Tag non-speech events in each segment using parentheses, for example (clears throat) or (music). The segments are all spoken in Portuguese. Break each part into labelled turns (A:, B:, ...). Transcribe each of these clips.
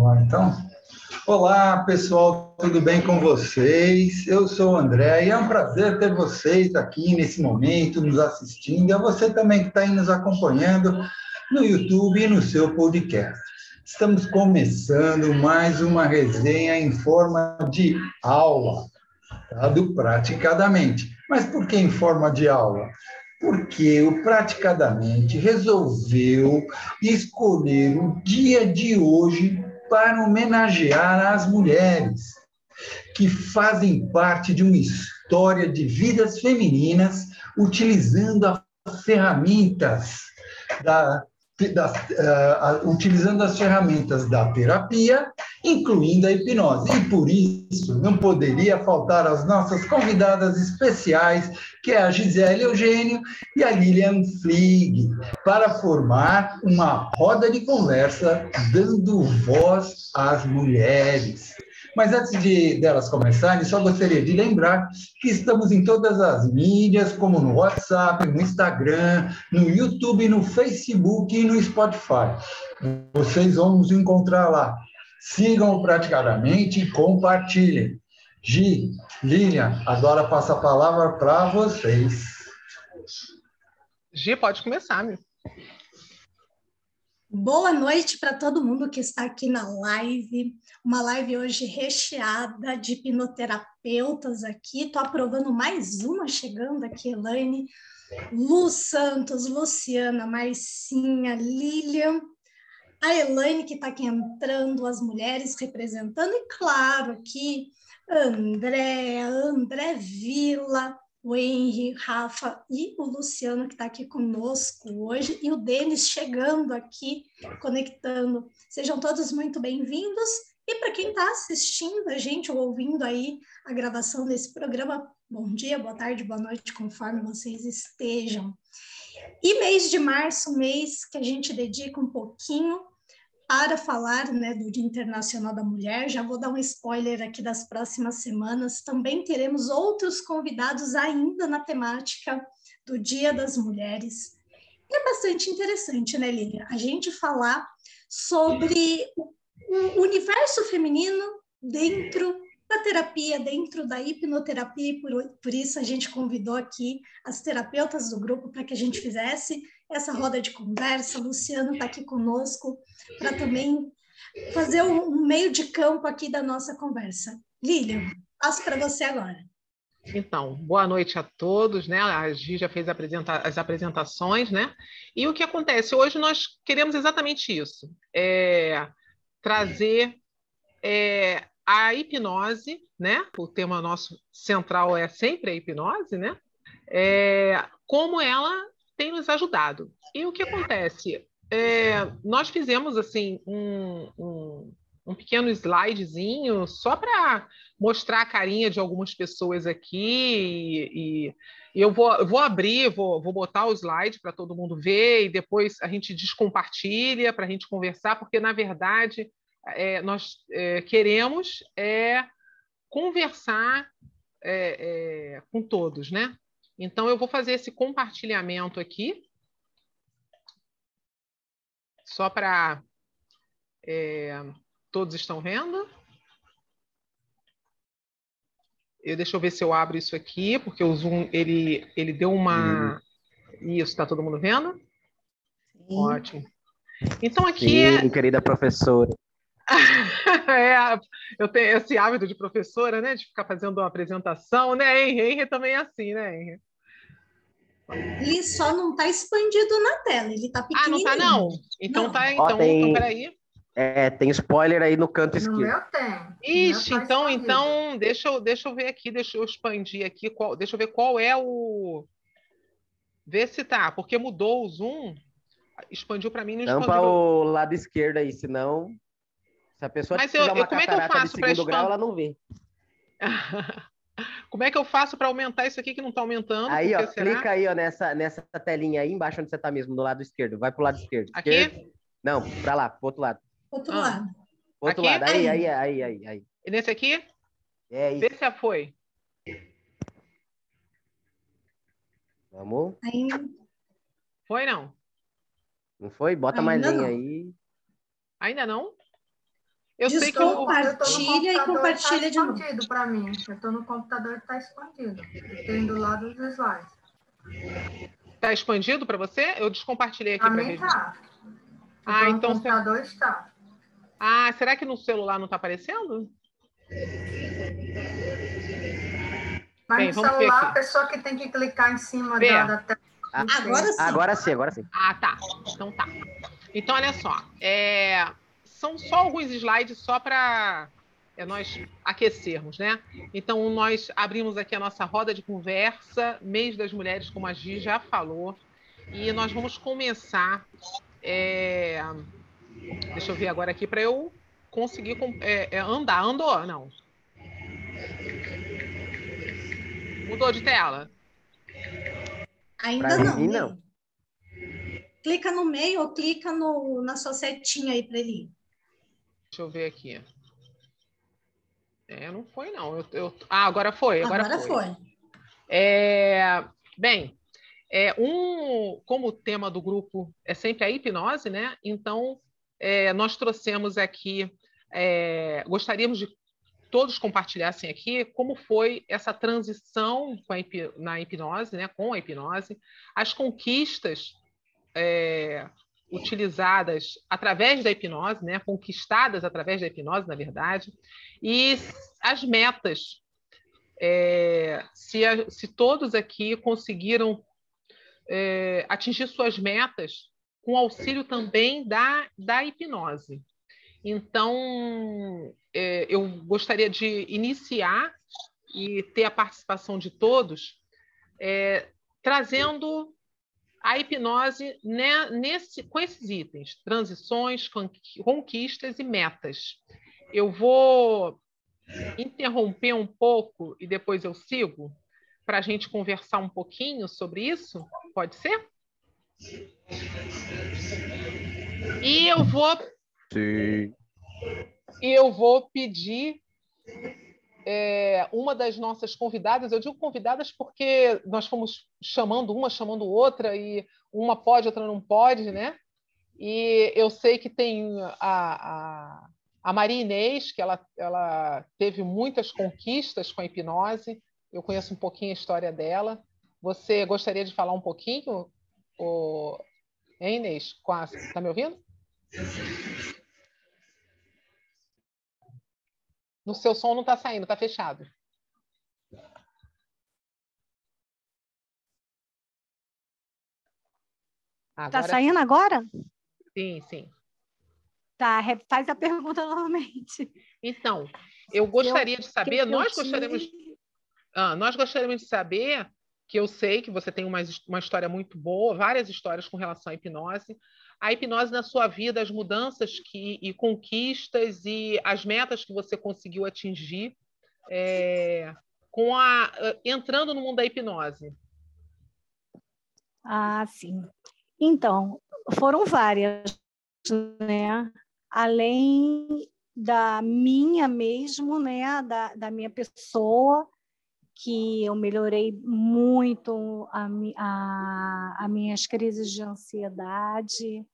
A: Vamos lá, então. Olá, pessoal, tudo bem com vocês? Eu sou o André e é um prazer ter vocês aqui nesse momento, nos assistindo, e a você também que está aí nos acompanhando no YouTube e no seu podcast. Estamos começando mais uma resenha em forma de aula, tá? do Praticadamente. Mas por que em forma de aula? Porque o Praticadamente resolveu escolher o dia de hoje para homenagear as mulheres que fazem parte de uma história de vidas femininas utilizando as ferramentas da das, uh, utilizando as ferramentas da terapia, incluindo a hipnose. E por isso não poderia faltar as nossas convidadas especiais, que é a Gisele Eugênio e a Lilian Flieg, para formar uma roda de conversa dando voz às mulheres. Mas antes de delas começarem, só gostaria de lembrar que estamos em todas as mídias, como no WhatsApp, no Instagram, no YouTube, no Facebook e no Spotify. Vocês vão nos encontrar lá. Sigam praticadamente e compartilhem. Gi, Lilian, agora passo a palavra para vocês.
B: Gi, pode começar, meu.
C: Boa noite para todo mundo que está aqui na live. Uma live hoje recheada de hipnoterapeutas aqui. Estou aprovando mais uma chegando aqui, Elaine. Lu Santos, Luciana, Marcinha, Lilian, a Elaine que está aqui entrando, as mulheres representando, e claro, aqui André, André Vila, o Henry, Rafa e o Luciano, que está aqui conosco hoje, e o Denis chegando aqui, conectando. Sejam todos muito bem-vindos. E para quem está assistindo a gente ou ouvindo aí a gravação desse programa, bom dia, boa tarde, boa noite, conforme vocês estejam. E mês de março, mês que a gente dedica um pouquinho para falar né, do Dia Internacional da Mulher, já vou dar um spoiler aqui das próximas semanas. Também teremos outros convidados ainda na temática do Dia das Mulheres. E é bastante interessante, né, Lilian? A gente falar sobre o universo feminino dentro da terapia, dentro da hipnoterapia, e por, por isso a gente convidou aqui as terapeutas do grupo para que a gente fizesse essa roda de conversa. O Luciano está aqui conosco para também fazer um meio de campo aqui da nossa conversa. Lilian, passo para você agora.
B: Então, boa noite a todos, né? A Gi já fez apresenta as apresentações, né? E o que acontece? Hoje nós queremos exatamente isso: é trazer é, a hipnose, né? O tema nosso central é sempre a hipnose, né? É, como ela tem nos ajudado. E o que acontece? É, nós fizemos assim um, um, um pequeno slidezinho só para mostrar a carinha de algumas pessoas aqui e, e eu vou, vou abrir, vou, vou botar o slide para todo mundo ver e depois a gente descompartilha para a gente conversar, porque na verdade é, nós é, queremos é conversar é, é, com todos, né? Então, eu vou fazer esse compartilhamento aqui, só para. É, todos estão vendo? Eu, deixa eu ver se eu abro isso aqui, porque o Zoom ele, ele deu uma. Uhum. Isso, está todo mundo vendo? Sim. Ótimo. Então, aqui.
D: Sim, é... querida professora. (laughs)
B: é, eu tenho esse hábito de professora, né? De ficar fazendo uma apresentação, né, Henry? Henry também é assim, né, Henry?
C: Ele só não está expandido na tela, ele está pequenininho.
B: Ah, não está não? Então não. tá, então, Ó, tem... então peraí.
D: É, tem spoiler aí no canto esquerdo. No
C: meu tem.
B: Ixi, tá então, então deixa eu, deixa eu ver aqui, deixa eu expandir aqui, qual, deixa eu ver qual é o... Ver se tá, porque mudou o zoom, expandiu para mim no
D: Tampa o lado esquerdo aí, senão se a pessoa
B: Mas eu, eu, como é que eu faço
D: de segundo grau, ela não vê. (laughs)
B: Como é que eu faço para aumentar isso aqui que não está aumentando?
D: Aí, ó, será? clica aí, ó, nessa, nessa telinha aí embaixo onde você está mesmo, do lado esquerdo. Vai pro lado esquerdo.
B: Aqui?
D: Esquerdo. Não, para lá, pro outro lado.
C: Outro ah. lado.
D: Outro aqui? lado. Aí, aí, aí, aí, aí.
B: E nesse aqui?
D: É isso.
B: Vê se já foi.
D: Vamos.
C: Aí.
B: Foi, não?
D: Não foi? Bota Ainda mais linha aí.
B: Ainda não? Eu sei que eu,
C: Compartilha e compartilha
E: tá
C: de novo.
E: escondido para mim. Eu estou no computador está escondido. Tenho do lado dos slides.
B: tá expandido para você? Eu descompartilhei aqui
E: Para mim
B: ver.
E: tá.
B: Ah,
E: no
B: então você-
E: computador está.
B: Ah, será que no celular não está aparecendo?
E: Mas
B: Bem,
E: no celular, a pessoa que tem que clicar em cima
B: Vê.
E: da, da tela.
D: Ah,
C: Agora sim.
D: Agora sim, agora sim.
B: Ah, tá. Então tá. Então, olha só. é, São só alguns slides só para nós aquecermos, né? Então, nós abrimos aqui a nossa roda de conversa, mês das mulheres, como a Gi já falou, e nós vamos começar. é, Deixa eu ver agora aqui para eu conseguir é, é, andar. Andou? Não. Mudou de tela?
C: Ainda
D: Pra
C: não.
D: mim,
C: né?
D: não.
C: Clica no meio ou clica no, na sua setinha aí para ele ir.
B: Deixa eu ver aqui. É, não foi, não. Eu, eu- Ah, agora foi. Agora,
C: Agora
B: foi.
C: foi.
B: É, bem, é, um, como o tema do grupo é sempre a hipnose, né? Então, é, nós trouxemos aqui, é, gostaríamos de todos compartilhassem aqui como foi essa transição com a na hipnose, né? Com a hipnose, as conquistas é, utilizadas através da hipnose, né? Conquistadas através da hipnose, na verdade, e as metas é, se, a- se todos aqui conseguiram é, atingir suas metas com auxílio também da, da hipnose. Então, é, eu gostaria de iniciar e ter a participação de todos, é, trazendo a hipnose né, nesse, com esses itens: transições, conqui- conquistas e metas. Eu vou interromper um pouco e depois eu sigo para a gente conversar um pouquinho sobre isso? Pode ser? E eu vou
D: Sim.
B: e eu vou pedir é, uma das nossas convidadas, eu digo convidadas porque nós fomos chamando uma, chamando outra, e uma pode, outra não pode, né? E eu sei que tem a, a, a Maria Inês, que ela, ela teve muitas conquistas com a hipnose, eu conheço um pouquinho a história dela. Você gostaria de falar um pouquinho, o... hein, Inês? Está me ouvindo? No seu som não está saindo, está fechado.
F: Tá
B: Agora
F: saindo agora?
B: sim, sim.
F: Tá, faz a pergunta (laughs) novamente.
B: Então, eu gostaria de saber,
F: eu
B: nós gostaríamos, ah, nós gostaríamos de saber, que eu sei que você tem uma, uma história muito boa, várias histórias com relação à hipnose. A hipnose na sua vida, as mudanças que, e conquistas e as metas que você conseguiu atingir é, com a, entrando no mundo da hipnose.
F: Ah, sim. Então, foram várias, né? Além da minha mesmo, né? Da, da minha pessoa, que eu melhorei muito a, a, a minhas crises de ansiedade.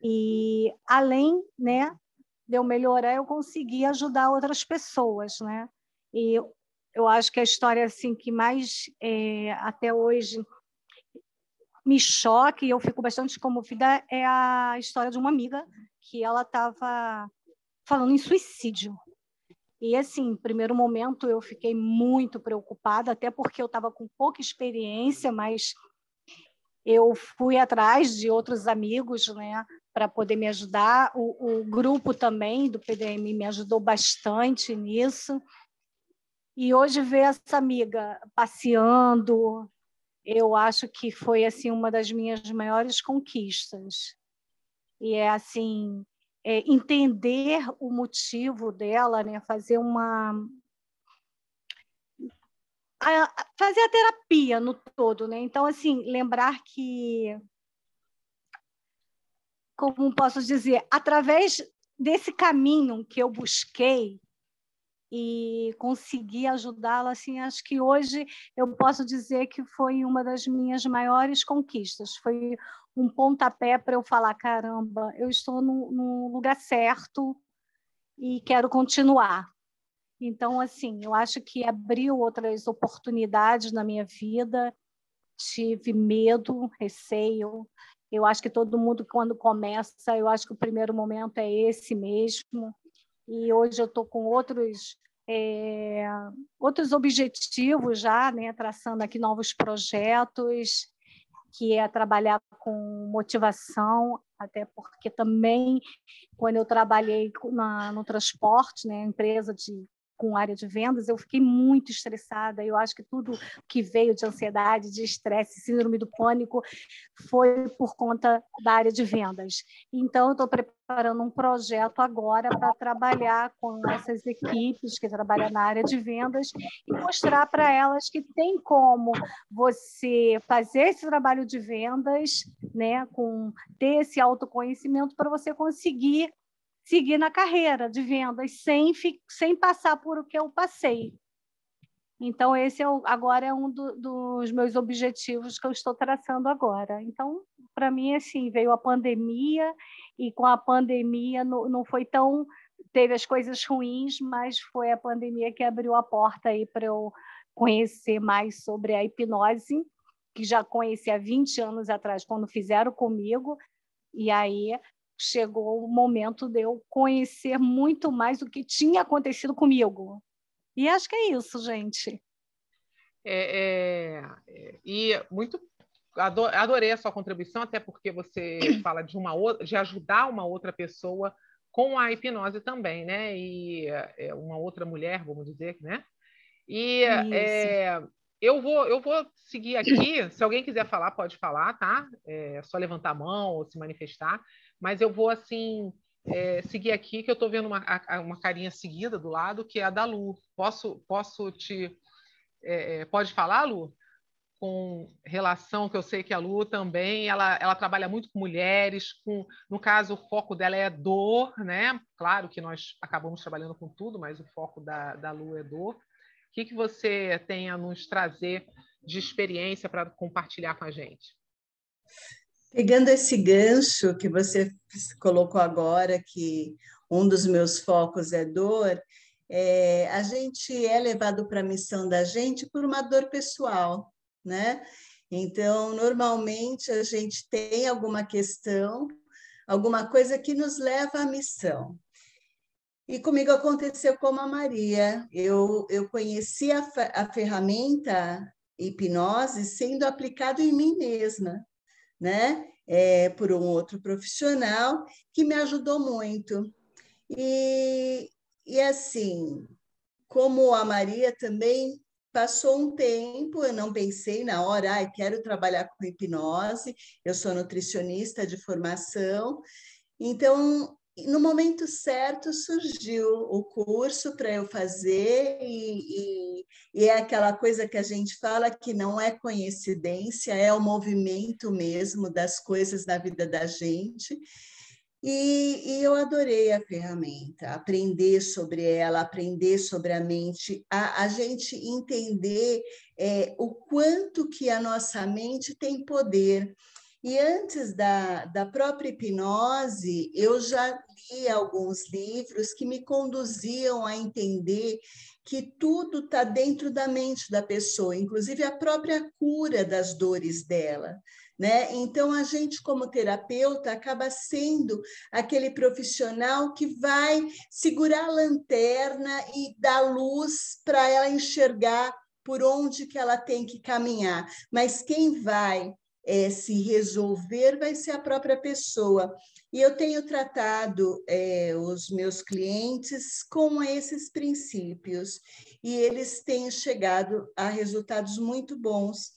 F: E além, né? De eu melhorar, eu consegui ajudar outras pessoas, né? E eu, acho que a história assim que mais é, até hoje me choque e eu fico bastante comovida é a história de uma amiga que ela estava falando em suicídio. E assim, primeiro momento eu fiquei muito preocupada, até porque eu estava com pouca experiência, mas eu fui atrás de outros amigos, né, para poder me ajudar. O, o grupo também do PDM me ajudou bastante nisso. E hoje ver essa amiga passeando, eu acho que foi assim uma das minhas maiores conquistas. E é assim, é, entender o motivo dela, né, fazer uma a- fazer a terapia no todo, né? Então assim, lembrar que como posso dizer, através desse caminho que eu busquei e consegui ajudá-la, assim, acho que hoje eu posso dizer que foi uma das minhas maiores conquistas. Foi um pontapé para eu falar, caramba, eu estou no, no lugar certo e quero continuar. Então, assim, eu acho que abriu outras oportunidades na minha vida. Tive medo, receio. Eu acho que todo mundo, quando começa, eu acho que o primeiro momento é esse mesmo. E hoje eu estou com outros é, outros objetivos já, né, traçando aqui novos projetos, que é trabalhar com motivação, até porque também, quando eu trabalhei na, no transporte, né, empresa de com área de vendas, eu fiquei muito estressada. Eu acho que tudo que veio de ansiedade, de estresse, síndrome do pânico, foi por conta da área de vendas. Então, eu estou preparando um projeto agora para trabalhar com essas equipes que trabalham na área de vendas e mostrar para elas que tem como você fazer esse trabalho de vendas, né, com ter esse autoconhecimento para você conseguir seguir na carreira de vendas sem, sem passar por o que eu passei. Então, esse é o, agora é um do, dos meus objetivos que eu estou traçando agora. Então, para mim, assim, veio a pandemia, e com a pandemia não, não foi tão. Teve as coisas ruins, mas foi a pandemia que abriu a porta aí para eu conhecer mais sobre a hipnose, que já conheci há 20 anos atrás, quando fizeram comigo, e aí chegou o momento de eu conhecer muito mais o que tinha acontecido comigo. E acho que é isso, gente.
B: É, é, é e muito adorei a sua contribuição, até porque você (clears throat) fala de uma outra, de ajudar uma outra pessoa com a hipnose também, né? E é, uma outra mulher, vamos dizer, né? E é, eu vou eu vou seguir aqui. Se alguém quiser falar, pode falar, tá? É só levantar a mão ou se manifestar mas eu vou assim é, seguir aqui que eu estou vendo uma, uma carinha seguida do lado que é a da Lu. Posso posso te é, é, pode falar, Lu? Com relação que eu sei que a Lu também ela, ela trabalha muito com mulheres, com no caso o foco dela é dor, né? Claro que nós acabamos trabalhando com tudo, mas o foco da, da Lu é dor. O que, que você tem a nos trazer de experiência para compartilhar com a gente?
G: Pegando esse gancho que você colocou agora, que um dos meus focos é dor, é, a gente é levado para a missão da gente por uma dor pessoal, né? Então, normalmente a gente tem alguma questão, alguma coisa que nos leva à missão. E comigo aconteceu como a Maria. Eu, eu conheci a, a ferramenta hipnose sendo aplicado em mim mesma né? É, por um outro profissional que me ajudou muito. E, e assim, como a Maria também passou um tempo, eu não pensei na hora, ah, quero trabalhar com hipnose, eu sou nutricionista de formação, então no momento certo surgiu o curso para eu fazer e, e, e, é aquela coisa que a gente fala que não é coincidência, é o movimento mesmo das coisas na vida da gente. E, e eu adorei a ferramenta, aprender sobre ela, aprender sobre a mente, a, a gente entender é, o quanto que a nossa mente tem poder. E antes da, da própria hipnose, eu já li alguns livros que me conduziam a entender que tudo está dentro da mente da pessoa, inclusive a própria cura das dores dela. Né? Então, a gente, como terapeuta, acaba sendo aquele profissional que vai segurar a lanterna e dar luz para ela enxergar por onde que ela tem que caminhar. Mas quem vai é, se resolver vai ser a própria pessoa. E eu tenho tratado é, os meus clientes com esses princípios, e eles têm chegado a resultados muito bons.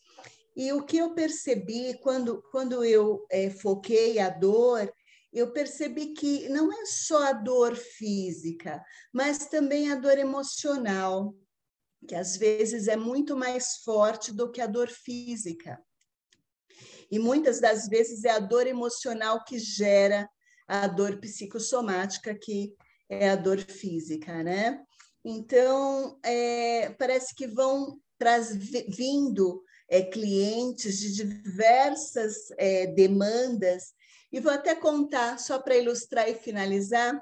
G: E o que eu percebi quando, quando eu é, foquei a dor, eu percebi que não é só a dor física, mas também a dor emocional, que às vezes é muito mais forte do que a dor física. E muitas das vezes é a dor emocional que gera a dor psicossomática, que é a dor física, né? Então, é, parece que vão traz, vindo é, clientes de diversas é, demandas, e vou até contar, só para ilustrar e finalizar,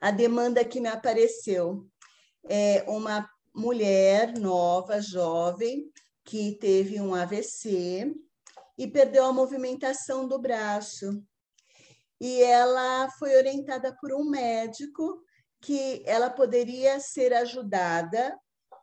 G: a demanda que me apareceu. É uma mulher nova, jovem, que teve um AVC e perdeu a movimentação do braço. E ela foi orientada por um médico que ela poderia ser ajudada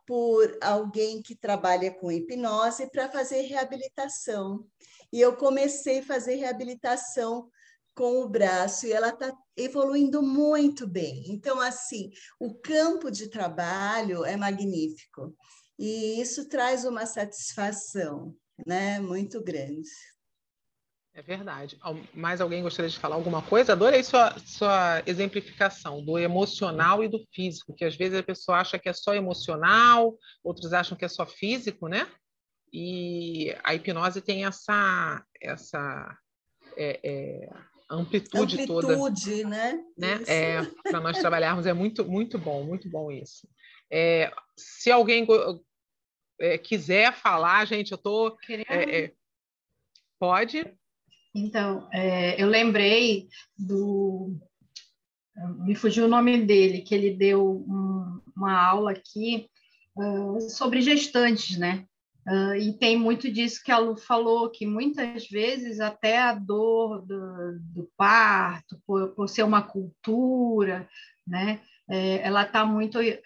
G: por alguém que trabalha com hipnose para fazer reabilitação. E eu comecei a fazer reabilitação com o braço e ela está evoluindo muito bem. Então, assim, o campo de trabalho é magnífico e isso traz uma satisfação, né, muito grande.
B: É verdade. Mais alguém gostaria de falar alguma coisa? Adorei sua, sua exemplificação do emocional e do físico, que às vezes a pessoa acha que é só emocional, outros acham que é só físico, né? E a hipnose tem essa, essa é, é, amplitude,
G: amplitude
B: toda.
G: né?
B: né? É, Para nós trabalharmos é muito, muito bom, muito bom isso. É, se alguém é, quiser falar, gente, eu estou. É, é, pode?
E: Então, eu lembrei do. Me fugiu o nome dele, que ele deu um, uma aula aqui uh, sobre gestantes, né? Uh, e tem muito disso que a Lu falou, que muitas vezes até a dor do, do parto, por, por, ser uma cultura, né, é, ela está muito é,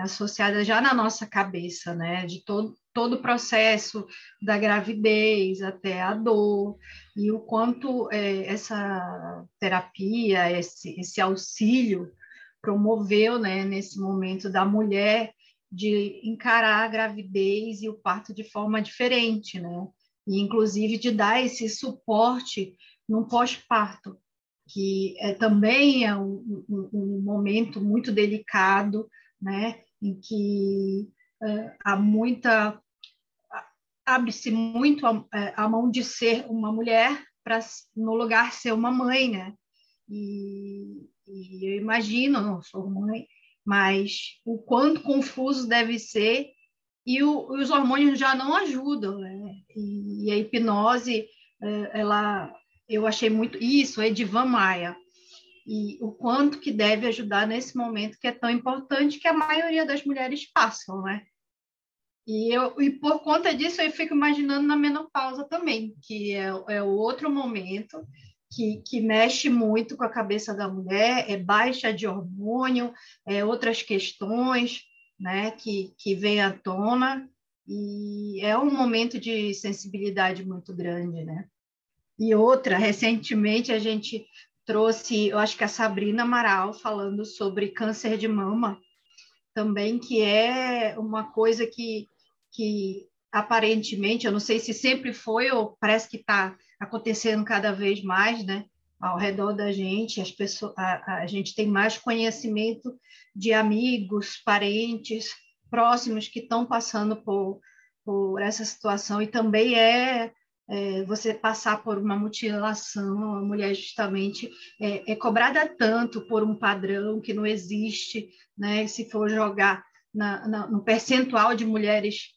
E: associada já na nossa cabeça, né, de todo, todo o processo da gravidez até a dor, e o quanto é, essa terapia, esse, esse auxílio promoveu né, nesse momento da mulher de encarar a gravidez e o parto de forma diferente, né? E, inclusive, de dar esse suporte no pós-parto, que é, também é um, um, um, momento muito delicado, né? Em que é, há muita... abre-se muito a, é, a, mão de ser uma mulher para, no lugar, ser uma mãe, né? E, e eu imagino, não sou mãe, mas o quanto confuso deve ser e o, os hormônios já não ajudam, né? E, e, a hipnose, ela, eu achei muito isso, Edivan Maia, e o quanto que deve ajudar nesse momento que é tão importante que a maioria das mulheres passam, né? E, eu, e por conta disso eu fico imaginando na menopausa também, que é, é outro momento que, que mexe muito com a cabeça da mulher, é baixa de hormônio, é outras questões né, que, que vêm à tona, e é um momento de sensibilidade muito grande, né? E outra, recentemente a gente trouxe, eu acho que a Sabrina Amaral falando sobre câncer de mama, também que é uma coisa que, que aparentemente, eu não sei se sempre foi ou parece que está acontecendo cada vez mais, né? Ao redor da gente, as pessoas, a, a gente tem mais conhecimento de amigos, parentes próximos que estão passando por, por essa situação e também é, é, você passar por uma mutilação, a mulher justamente é, é, cobrada tanto por um padrão que não existe, né? Se for jogar na, na, no percentual de mulheres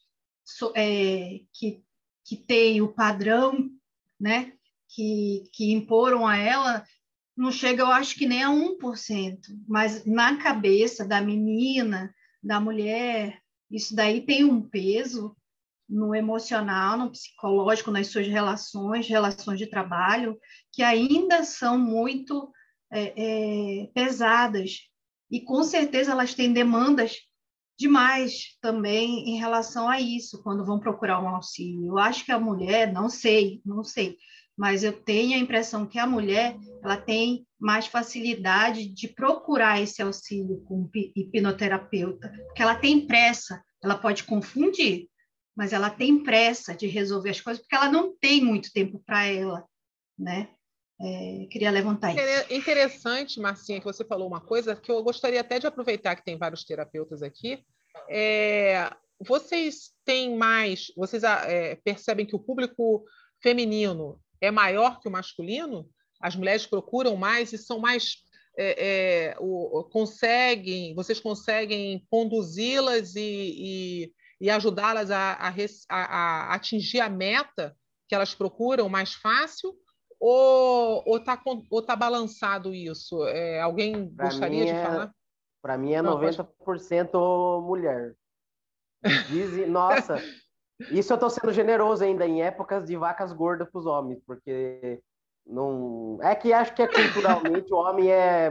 E: so, é, que, que tem o padrão né, que, que imporam a ela, não chega, eu acho que nem a 1%, mas na cabeça da menina, da mulher, isso daí tem um peso no emocional, no psicológico, nas suas relações, relações de trabalho, que ainda são muito é, é, pesadas. E com certeza elas têm demandas demais também em relação a isso, quando vão procurar um auxílio. Eu acho que a mulher, não sei, não sei, mas eu tenho a impressão que a mulher ela tem mais facilidade de procurar esse auxílio com hipnoterapeuta, porque ela tem pressa, ela pode confundir, mas ela tem pressa de resolver as coisas, porque ela não tem muito tempo para ela, né? É, queria levantar isso.
B: Interessante, Marcinha, que você falou uma coisa que eu gostaria até de aproveitar que tem vários terapeutas aqui. É, vocês têm mais, vocês ah, é, percebem que o público feminino é maior que o masculino? As mulheres procuram mais e são mais é, é, o, conseguem, vocês conseguem conduzi-las e, e, e ajudá-las a, a, a, atingir a meta que elas procuram mais fácil? ou, ou, tá, ou tá balançado isso? É, alguém pra gostaria de
D: é,
B: falar?
D: Para mim é Não, 90% pode... mulher. Dizem, (laughs) nossa, isso eu estou sendo generoso ainda em épocas de vacas gordas para os homens, porque não é que acho que é culturalmente o homem é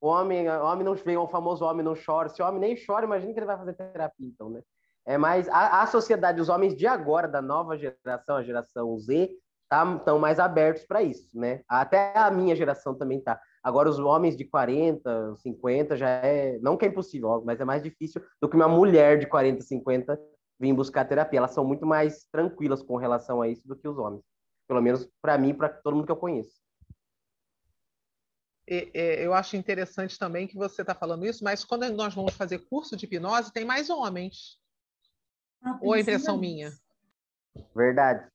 D: o homem, o homem não vem o famoso homem não chora. Se o homem nem chora, imagina que ele vai fazer terapia, então, né? É mais a, a sociedade, os homens de agora, da nova geração, a geração Z, estão tá, mais abertos para isso, né? Até a minha geração também tá. Agora os homens de 40, 50 já é, não que é impossível, mas é mais difícil do que uma mulher de 40, 50 vir buscar terapia. Elas são muito mais tranquilas com relação a isso do que os homens. Pelo menos para mim para todo mundo que eu conheço.
B: Eu acho interessante também que você está falando isso, mas quando nós vamos fazer curso de hipnose, tem mais homens. Ah, Ou a impressão minha?
D: Verdade.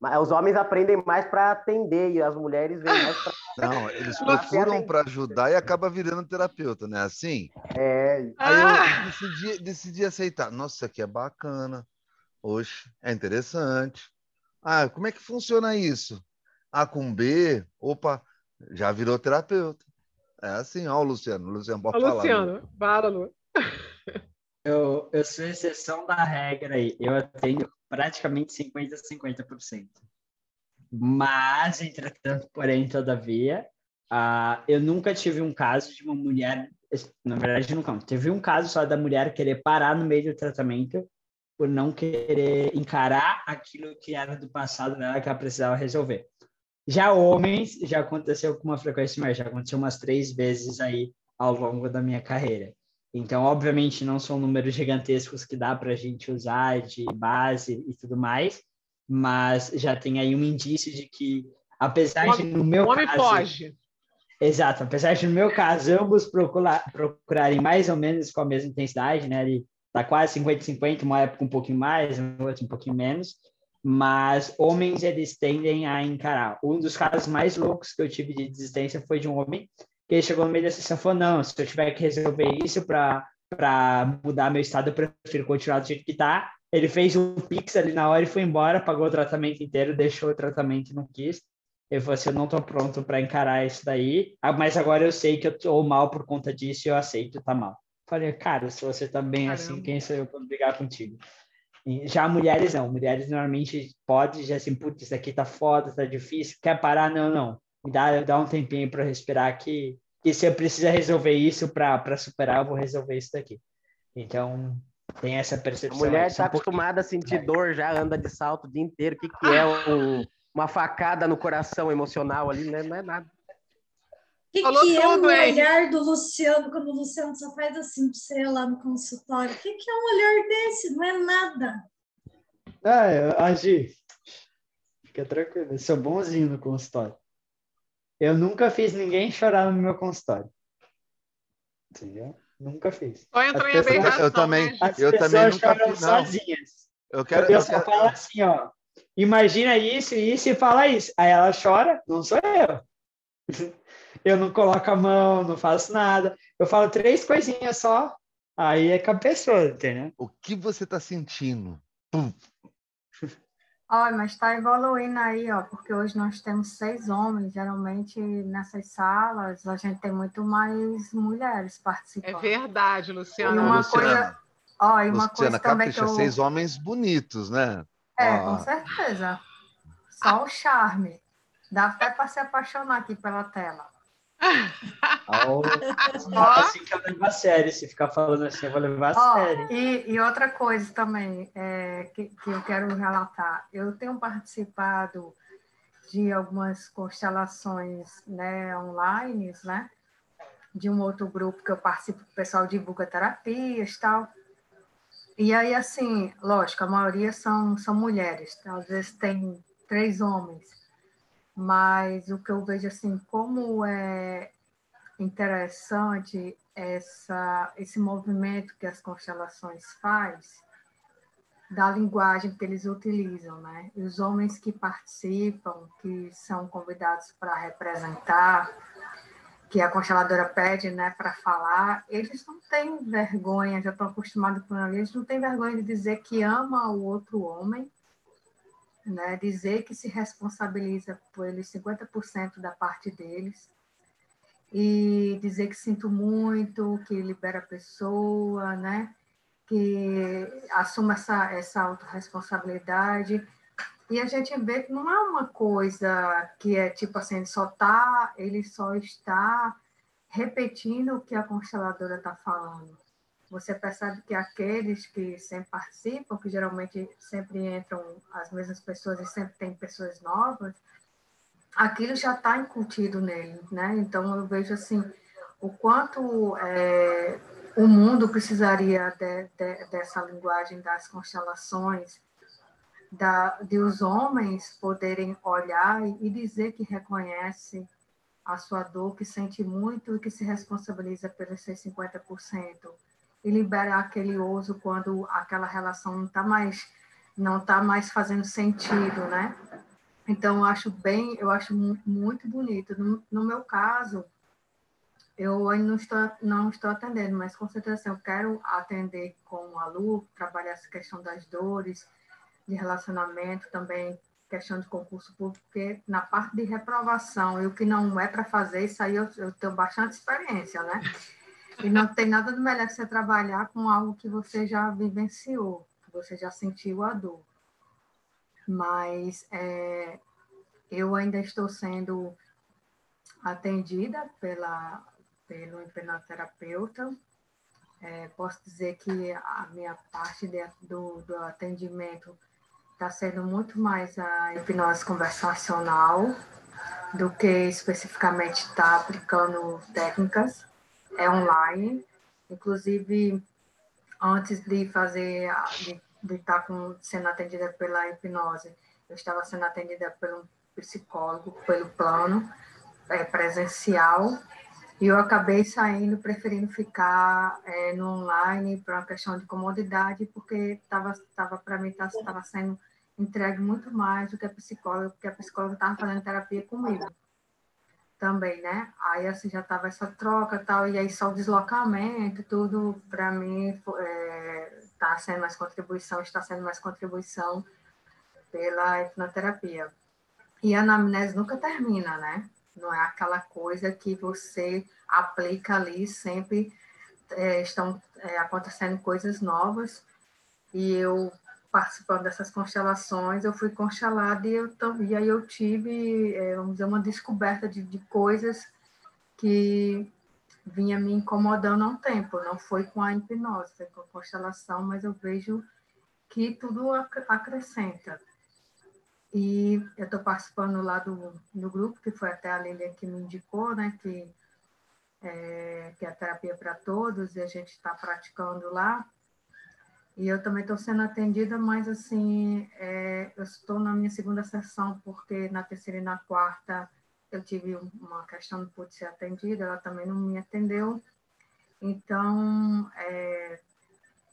D: Mas os homens aprendem mais para atender e as mulheres vêm mais para. (laughs)
H: Não, eles procuram para ajudar e acaba virando terapeuta, né? Assim?
D: É.
H: Aí eu ah! decidi, decidi aceitar. Nossa, isso aqui é bacana. Oxe, é interessante. Ah, como é que funciona isso? A com B, opa, já virou terapeuta. É assim, ó, o Luciano. O Luciano pode
B: ó, falar. Luciano, para, Lu.
I: Eu, eu sou exceção da regra aí. Eu tenho praticamente 50% a 50%. Mas, entretanto, porém, todavia, uh, eu nunca tive um caso de uma mulher, na verdade, nunca, teve um caso só da mulher querer parar no meio do tratamento por não querer encarar aquilo que era do passado dela que ela precisava resolver. Já homens, já aconteceu com uma frequência maior, já aconteceu umas três vezes aí ao longo da minha carreira. Então, obviamente, não são números gigantescos que dá para a gente usar de base e tudo mais, mas já tem aí um indício de que, apesar de no meu
B: homem
I: caso,
B: foge.
I: Exato, apesar de no meu caso ambos procurar, procurarem mais ou menos com a mesma intensidade, né? Ele tá quase 50-50, uma época um pouquinho mais, outra um pouquinho menos, mas homens eles tendem a encarar. Um dos casos mais loucos que eu tive de desistência foi de um homem ele chegou no meio da sessão e falou: Não, se eu tiver que resolver isso para mudar meu estado, eu prefiro continuar do jeito que está. Ele fez um pix ali na hora e foi embora, pagou o tratamento inteiro, deixou o tratamento e não quis. Ele falou assim: Eu não estou pronto para encarar isso daí, ah, mas agora eu sei que eu estou mal por conta disso e eu aceito, tá mal. Falei, cara, se você tá bem assim, Caramba. assim, quem sou eu para brigar contigo? E já mulheres não, mulheres normalmente podem já assim, putz, isso aqui tá foda, tá difícil, quer parar? Não, não me dá, dá um tempinho para respirar que, que se eu precisar resolver isso para superar, eu vou resolver isso daqui. Então, tem essa percepção.
D: A mulher está um acostumada a sentir dor, já anda de salto o dia inteiro. O que, que é um, uma facada no coração emocional ali? Né? Não é nada.
C: O que, que é o olhar do Luciano quando o Luciano só faz assim para você lá no consultório? O que, que é um olhar desse? Não é nada.
I: Ah, Agi, fica tranquilo, eu sou bonzinho no consultório. Eu nunca fiz ninguém chorar no meu consultório. Entendeu? Nunca fiz.
B: Em aberração,
H: Eu também,
B: né?
I: As
H: eu também nunca
I: fiz, não. sozinhas. Eu quero... Eu, eu só falo assim, ó. Imagina isso, isso e fala isso. Aí ela chora, não sou eu. (laughs) Eu não coloco a mão, não faço nada. Eu falo três coisinhas só, aí é com a pessoa, entendeu?
H: O que você está sentindo? Pum.
J: Olha, mas está evoluindo aí, ó, porque hoje nós temos seis homens, geralmente nessas salas a gente tem muito mais mulheres participando.
B: É verdade, Luciana.
J: E uma Luciana, coisa, ó, e uma
H: Luciana
J: coisa também que eu...
H: seis homens bonitos, né?
J: É, ó. com certeza. Só o charme. Dá até para se apaixonar aqui pela tela.
I: Assim que eu levo a sério. Se ficar falando assim, eu vou levar a oh, sério.
J: E, e, outra coisa também é, que, que eu quero relatar. Eu tenho participado de algumas constelações né, online, né? De um outro grupo que eu participo, o pessoal divulga terapias e tal. E aí, assim, lógico, a maioria são, são mulheres, às vezes tem três homens mas o que eu vejo assim como é interessante essa esse movimento que as constelações faz da linguagem que eles utilizam, né? E os homens que participam, que são convidados para representar, que a consteladora pede, né, para falar, eles não têm vergonha, já estão acostumados com eles, não têm vergonha de dizer que ama o outro homem né? dizer que se responsabiliza por eles 50% da parte deles, e dizer que sinto muito, que libera a pessoa, né? que assuma essa, essa autorresponsabilidade. E a gente vê que não é uma coisa que é tipo assim, só tá, ele só está repetindo o que a consteladora está falando. Você percebe que aqueles que sempre participam, que geralmente sempre entram as mesmas pessoas e sempre tem pessoas novas, aquilo já está incutido nele, né? Então eu vejo assim o quanto é, o mundo precisaria de, de, dessa linguagem das constelações, da, de os homens poderem olhar e, e dizer que reconhece a sua dor, que sente muito e que se responsabiliza pelos seus 50%, e liberar aquele oso quando aquela relação não está mais não está mais fazendo sentido, né? Então, eu acho bem, eu acho muito bonito. No, no meu caso, eu ainda não estou, não estou atendendo, mas com certeza eu quero atender com a Lu, trabalhar essa questão das dores, de relacionamento, também questão de concurso público, porque na parte de reprovação e o que não é para fazer, isso aí eu, eu tenho bastante experiência, né? E não tem nada de melhor que você trabalhar com algo que você já vivenciou, que você já sentiu a dor mas é, eu ainda estou sendo atendida pela, pelo hipnoterapeuta. É, posso dizer que a minha parte de, do, do atendimento está sendo muito mais a hipnose conversacional do que especificamente estar tá aplicando técnicas. É online. Inclusive, antes de fazer, de de estar com, sendo atendida pela hipnose. Eu estava sendo atendida um psicólogo, pelo plano é, presencial, e eu acabei saindo, preferindo ficar é, no online por uma questão de comodidade, porque estava tava, para mim estava sendo entregue muito mais do que a psicóloga, porque a psicóloga estava fazendo terapia comigo também, né? Aí assim já tava essa troca tal, e aí só o deslocamento, tudo para mim é, tá sendo mais contribuição, está sendo mais contribuição pela hipnoterapia. E a anamnese nunca termina, né? Não é aquela coisa que você aplica ali, sempre é, estão é, acontecendo coisas novas. E eu participando dessas constelações, eu fui constelada e, eu, e aí eu tive, é, vamos dizer, uma descoberta de, de coisas que vinha me incomodando há um tempo. Não foi com a hipnose, foi com a constelação, mas eu vejo que tudo acrescenta. E eu estou participando lá do, do grupo, que foi até a Lilian que me indicou, né, que, é, que é a terapia para todos, e a gente está praticando lá. E eu também estou sendo atendida, mas assim, é, eu estou na minha segunda sessão, porque na terceira e na quarta eu tive uma questão, não pude ser atendida, ela também não me atendeu. Então, é,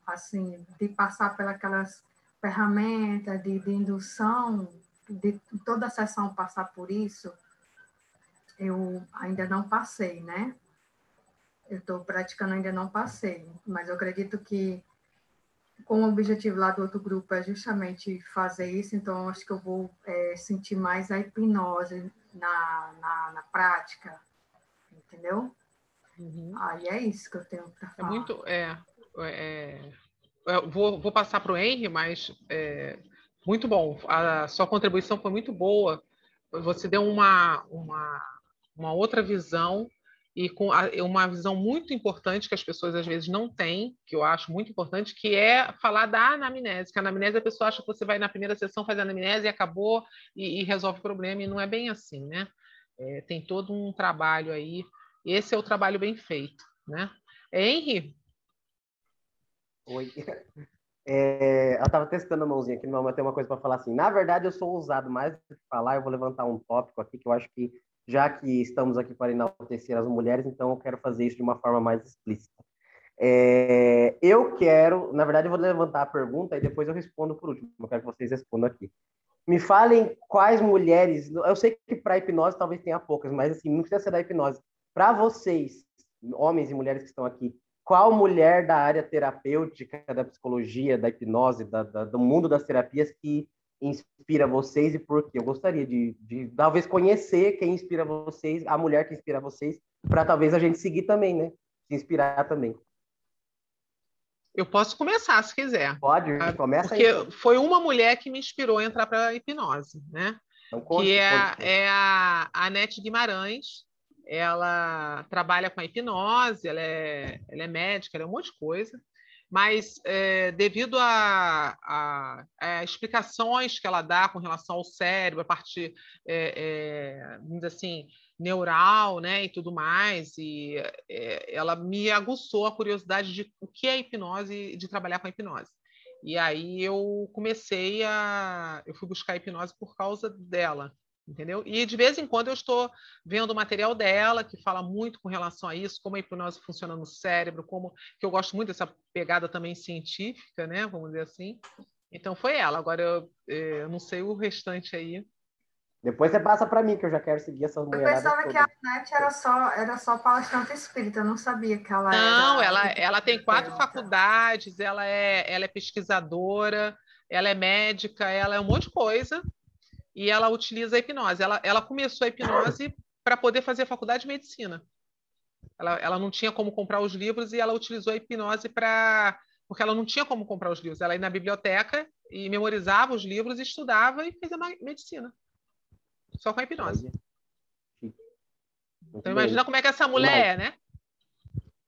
J: assim, de passar pelas ferramentas de, de indução, de toda a sessão passar por isso, eu ainda não passei, né? Eu estou praticando, ainda não passei, mas eu acredito que com o objetivo lá do outro grupo é justamente fazer isso, então acho que eu vou é, sentir mais a hipnose na, na, na prática, entendeu? Uhum. Aí é isso que eu tenho para
B: falar. É muito, é, é, é vou, vou passar para o Henry, mas é, muito bom, a sua contribuição foi muito boa, você deu uma, uma, uma outra visão e com uma visão muito importante que as pessoas às vezes não têm, que eu acho muito importante, que é falar da anamnese. Que a anamnese a pessoa acha que você vai na primeira sessão fazer a anamnese e acabou e, e resolve o problema, e não é bem assim, né? É, tem todo um trabalho aí. Esse é o trabalho bem feito, né? É, Henry?
D: Oi. (laughs) É, eu estava testando a mãozinha aqui, mas tem uma coisa para falar assim. Na verdade, eu sou ousado mais do que falar. Eu vou levantar um tópico aqui que eu acho que já que estamos aqui para enaltecer as mulheres, então eu quero fazer isso de uma forma mais explícita. É, eu quero, na verdade, eu vou levantar a pergunta e depois eu respondo por último. Eu quero que vocês respondam aqui. Me falem quais mulheres. Eu sei que para hipnose talvez tenha poucas, mas assim, não precisa ser da hipnose. Para vocês, homens e mulheres que estão aqui, qual mulher da área terapêutica, da psicologia, da hipnose, da, da, do mundo das terapias que inspira vocês e por quê? Eu gostaria de, de talvez conhecer quem inspira vocês, a mulher que inspira vocês, para talvez a gente seguir também, né? Se inspirar também.
B: Eu posso começar, se quiser.
D: Pode, ah, começa
B: Porque aí. foi uma mulher que me inspirou a entrar para a hipnose, né? Então, conte, que é, conte. é a Anete Guimarães. Ela trabalha com a hipnose, ela é, ela é médica, ela é um monte de coisa mas é, devido a, a, a, explicações que ela dá com relação ao cérebro, a parte, é, é, assim, neural, né, e tudo mais, e é, ela me aguçou a curiosidade de o que é hipnose, de trabalhar com a hipnose. E aí eu comecei a, eu fui buscar a hipnose por causa dela, entendeu? E de vez em quando eu estou vendo o material dela, que fala muito com relação a isso, como a hipnose funciona no cérebro, como que eu gosto muito dessa pegada também científica, né? Vamos dizer assim. Então foi ela. Agora eu, eh, eu não sei o restante aí.
D: Depois você passa para mim, que eu já quero seguir essa mulher.
J: Eu pensava que a net era só, era só palestrante espírita, eu não sabia que ela
B: não,
J: era.
B: Não, ela, ela tem quatro faculdades, ela é, ela é pesquisadora, ela é médica, ela é um monte de coisa e ela utiliza a hipnose. Ela, ela começou a hipnose para poder fazer a faculdade de medicina. Ela, ela não tinha como comprar os livros e ela utilizou a hipnose para. Porque ela não tinha como comprar os livros. Ela ia na biblioteca e memorizava os livros, estudava e fez a medicina. Só com a hipnose. então imagina como é que essa mulher é, né?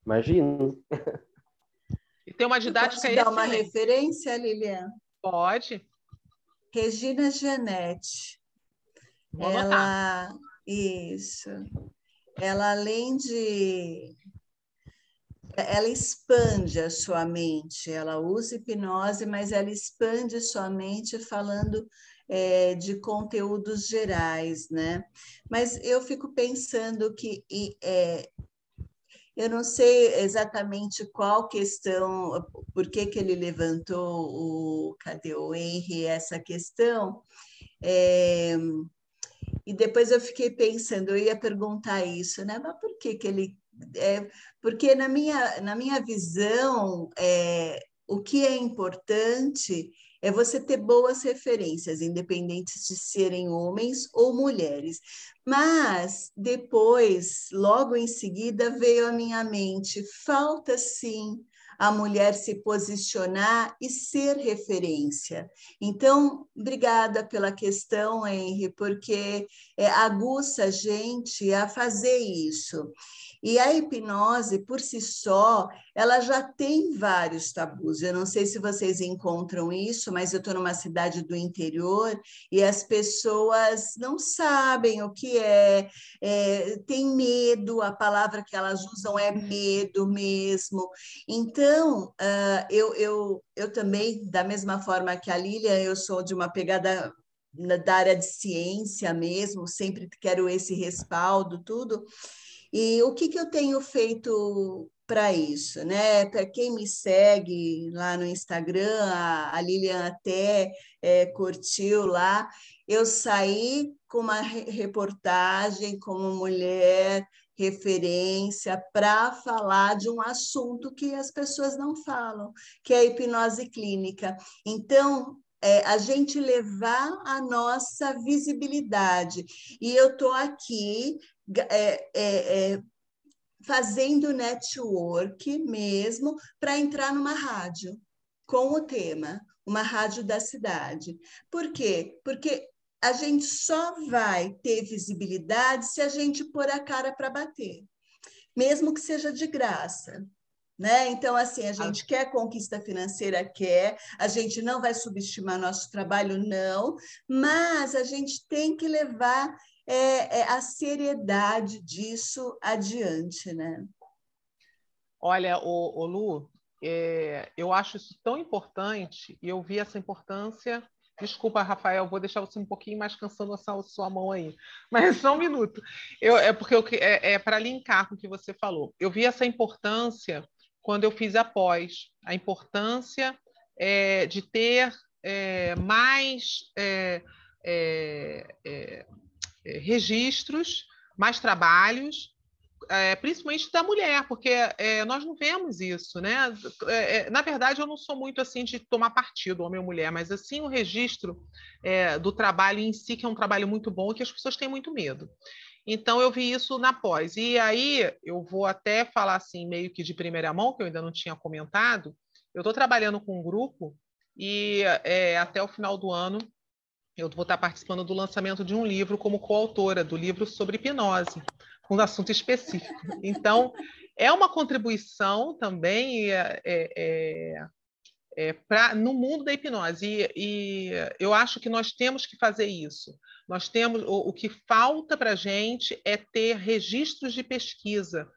D: Imagino.
B: E tem uma didática
G: Posso dar uma referência, Lilian?
B: Pode.
G: Regina. Vou ela, isso. Ela além de ela expande a sua mente, ela usa hipnose, mas ela expande sua mente falando é, de conteúdos gerais, né? Mas eu fico pensando que é, eu não sei exatamente qual questão, por que, que ele levantou o cadê o Henry essa questão. É, e depois eu fiquei pensando, eu ia perguntar isso, né? Mas por que, que ele. É, porque na minha, na minha visão, é, o que é importante é você ter boas referências, independentes de serem homens ou mulheres. Mas depois, logo em seguida, veio à minha mente: falta sim a mulher se posicionar e ser referência. Então, obrigada pela questão, Henry, porque é, aguça a gente a fazer isso. E a hipnose, por si só, ela já tem vários tabus. Eu não sei se vocês encontram isso, mas eu estou numa cidade do interior e as pessoas não sabem o que é, é tem medo, a palavra que elas usam é medo mesmo. Então, uh, eu, eu, eu também, da mesma forma que a Lília, eu sou de uma pegada da área de ciência mesmo, sempre quero esse respaldo, tudo. E o que, que eu tenho feito para isso, né? Para quem me segue lá no Instagram, a, a Lilian até é, curtiu lá, eu saí com uma reportagem como mulher referência para falar de um assunto que as pessoas não falam, que é a hipnose clínica. Então, é, a gente levar a nossa visibilidade. E eu estou aqui é, é, é, fazendo network mesmo para entrar numa rádio com o tema, uma rádio da cidade. Por quê? Porque a gente só vai ter visibilidade se a gente pôr a cara para bater, mesmo que seja de graça. Né? Então, assim, a gente ah. quer conquista financeira, quer, a gente não vai subestimar nosso trabalho, não, mas a gente tem que levar é, é a seriedade disso adiante, né?
B: Olha, o, o Lu, é, eu acho isso tão importante e eu vi essa importância. Desculpa, Rafael, vou deixar você um pouquinho mais cansando a sua mão aí, (laughs) mas só um minuto. Eu, é porque eu, é, é para linkar com o que você falou. Eu vi essa importância quando eu fiz a pós, a importância é, de ter é, mais é, é, é registros, mais trabalhos principalmente da mulher, porque nós não vemos isso, né? Na verdade, eu não sou muito assim de tomar partido, homem ou mulher, mas assim o registro do trabalho em si, que é um trabalho muito bom que as pessoas têm muito medo. Então, eu vi isso na pós. E aí, eu vou até falar assim, meio que de primeira mão, que eu ainda não tinha comentado. Eu estou trabalhando com um grupo e é, até o final do ano eu vou estar participando do lançamento de um livro como coautora do livro sobre hipnose, um assunto específico. Então, é uma contribuição também é, é, é, é pra, no mundo da hipnose. E, e, eu acho que nós temos que fazer isso. Nós temos o, o que falta para a gente é ter registros de pesquisa.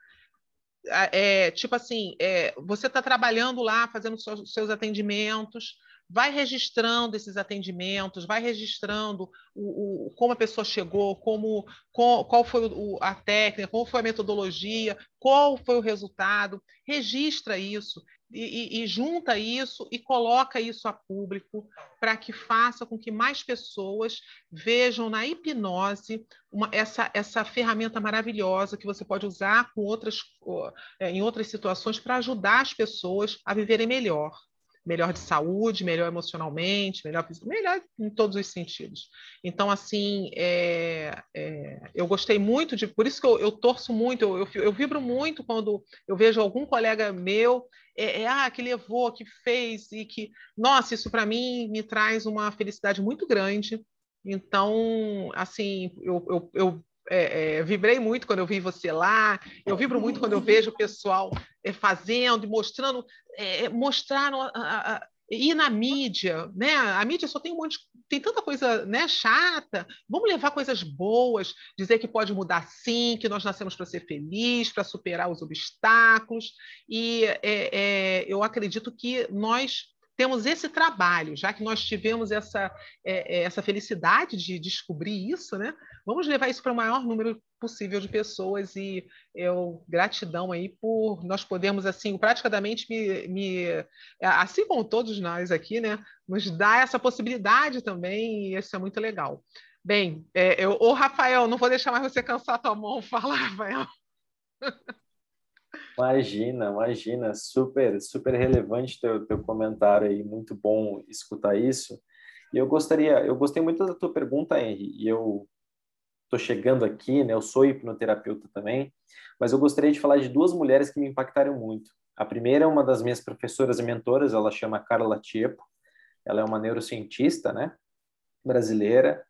B: É, tipo assim, é, você está trabalhando lá, fazendo seus, seus atendimentos, vai registrando esses atendimentos, vai registrando o, o como a pessoa chegou, como qual, qual foi o, a técnica, qual foi a metodologia, qual foi o resultado, registra isso e, e, e junta isso e coloca isso a público para que faça com que mais pessoas vejam na hipnose uma, essa, essa ferramenta maravilhosa que você pode usar com outras, é, em outras situações para ajudar as pessoas a viverem melhor melhor de saúde, melhor emocionalmente, melhor melhor em todos os sentidos. Então, assim, é, é, eu gostei muito de, por isso que eu, eu torço muito, eu, eu, eu, vibro muito quando eu vejo algum colega meu é, é, ah, que levou, que fez e que, nossa, isso para mim me traz uma felicidade muito grande. Então, assim, eu, eu, eu é, é, vibrei muito quando eu vi você lá, eu vibro muito quando eu vejo o pessoal é, fazendo mostrando, é, é mostrando a, a, ir na mídia, né? A mídia só tem um monte, tem tanta coisa, né, chata. Vamos levar coisas boas, dizer que pode mudar sim, que nós nascemos para ser feliz, para superar os obstáculos. E é, é, eu acredito que nós temos esse trabalho, já que nós tivemos essa, é, é, essa felicidade de descobrir isso, né? Vamos levar isso para o maior número possível de pessoas e eu gratidão aí por nós podermos assim praticamente me, me assim como todos nós aqui, né? Nos dar essa possibilidade também e isso é muito legal. Bem, é, eu, ô Rafael, não vou deixar mais você cansar a tua mão, (laughs) fala, Rafael.
K: Imagina, imagina, super, super relevante teu, teu comentário aí, muito bom escutar isso. E eu gostaria, eu gostei muito da tua pergunta, Henry, e eu tô chegando aqui, né? Eu sou hipnoterapeuta também, mas eu gostaria de falar de duas mulheres que me impactaram muito. A primeira é uma das minhas professoras e mentoras, ela chama Carla Tiepo. Ela é uma neurocientista, né? Brasileira.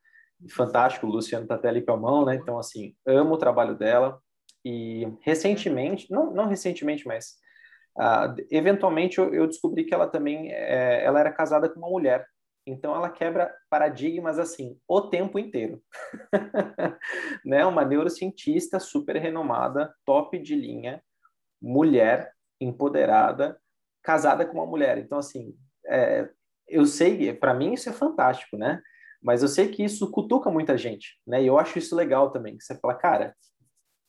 K: Fantástico, o Luciano tá até ali com a mão, né? Então, assim, amo o trabalho dela e recentemente, não, não recentemente, mas uh, eventualmente eu, eu, descobri que ela também é, ela era casada com uma mulher. Então ela quebra paradigmas assim o tempo inteiro. (laughs) né? Uma neurocientista super renomada, top de linha, mulher, empoderada, casada com uma mulher. Então assim, é, eu sei, para mim isso é fantástico, né? Mas eu sei que isso cutuca muita gente, né? E eu acho isso legal também, que você fala, cara,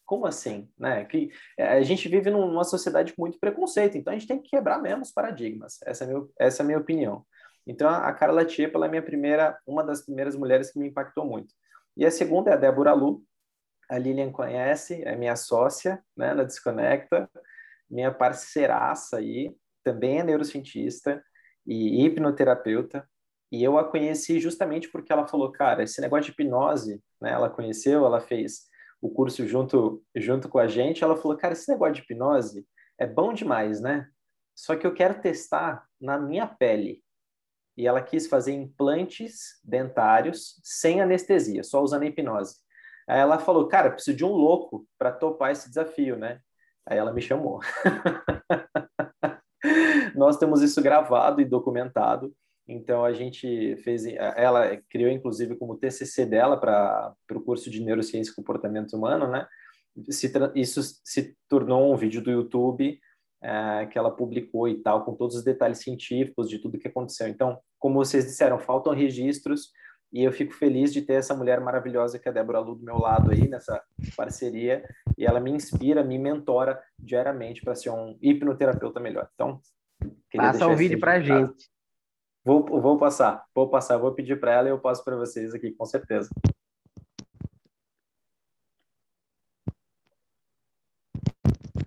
K: como assim? Né? Que é, a gente vive numa sociedade com muito preconceito, então a gente tem que quebrar mesmo os paradigmas. Essa é meu, essa é a minha opinião. Então a Carla Tiepa é a minha primeira, uma das primeiras mulheres que me impactou muito. E a segunda é a Débora Lu. A Lilian conhece, é minha sócia, né, na Desconecta, minha parceiraça aí, também é neurocientista e hipnoterapeuta. E eu a conheci justamente porque ela falou, cara, esse negócio de hipnose, né, ela conheceu, ela fez o curso junto, junto com a gente, ela falou, cara, esse negócio de hipnose é bom demais, né? Só que eu quero testar na minha pele. E ela quis fazer implantes dentários sem anestesia, só usando hipnose. Aí ela falou, cara, preciso de um louco para topar esse desafio, né? Aí ela me chamou. (laughs) Nós temos isso gravado e documentado. Então a gente fez, ela criou inclusive como TCC dela para o curso de neurociência e comportamento humano, né? Se, isso se tornou um vídeo do YouTube é, que ela publicou e tal, com todos os detalhes científicos de tudo que aconteceu. Então, como vocês disseram, faltam registros e eu fico feliz de ter essa mulher maravilhosa que é a Débora Lu do meu lado aí nessa parceria e ela me inspira, me mentora diariamente para ser um hipnoterapeuta melhor. Então,
D: passa o vídeo para gente.
K: Vou, vou passar, vou passar, vou pedir para ela e eu passo para vocês aqui, com certeza.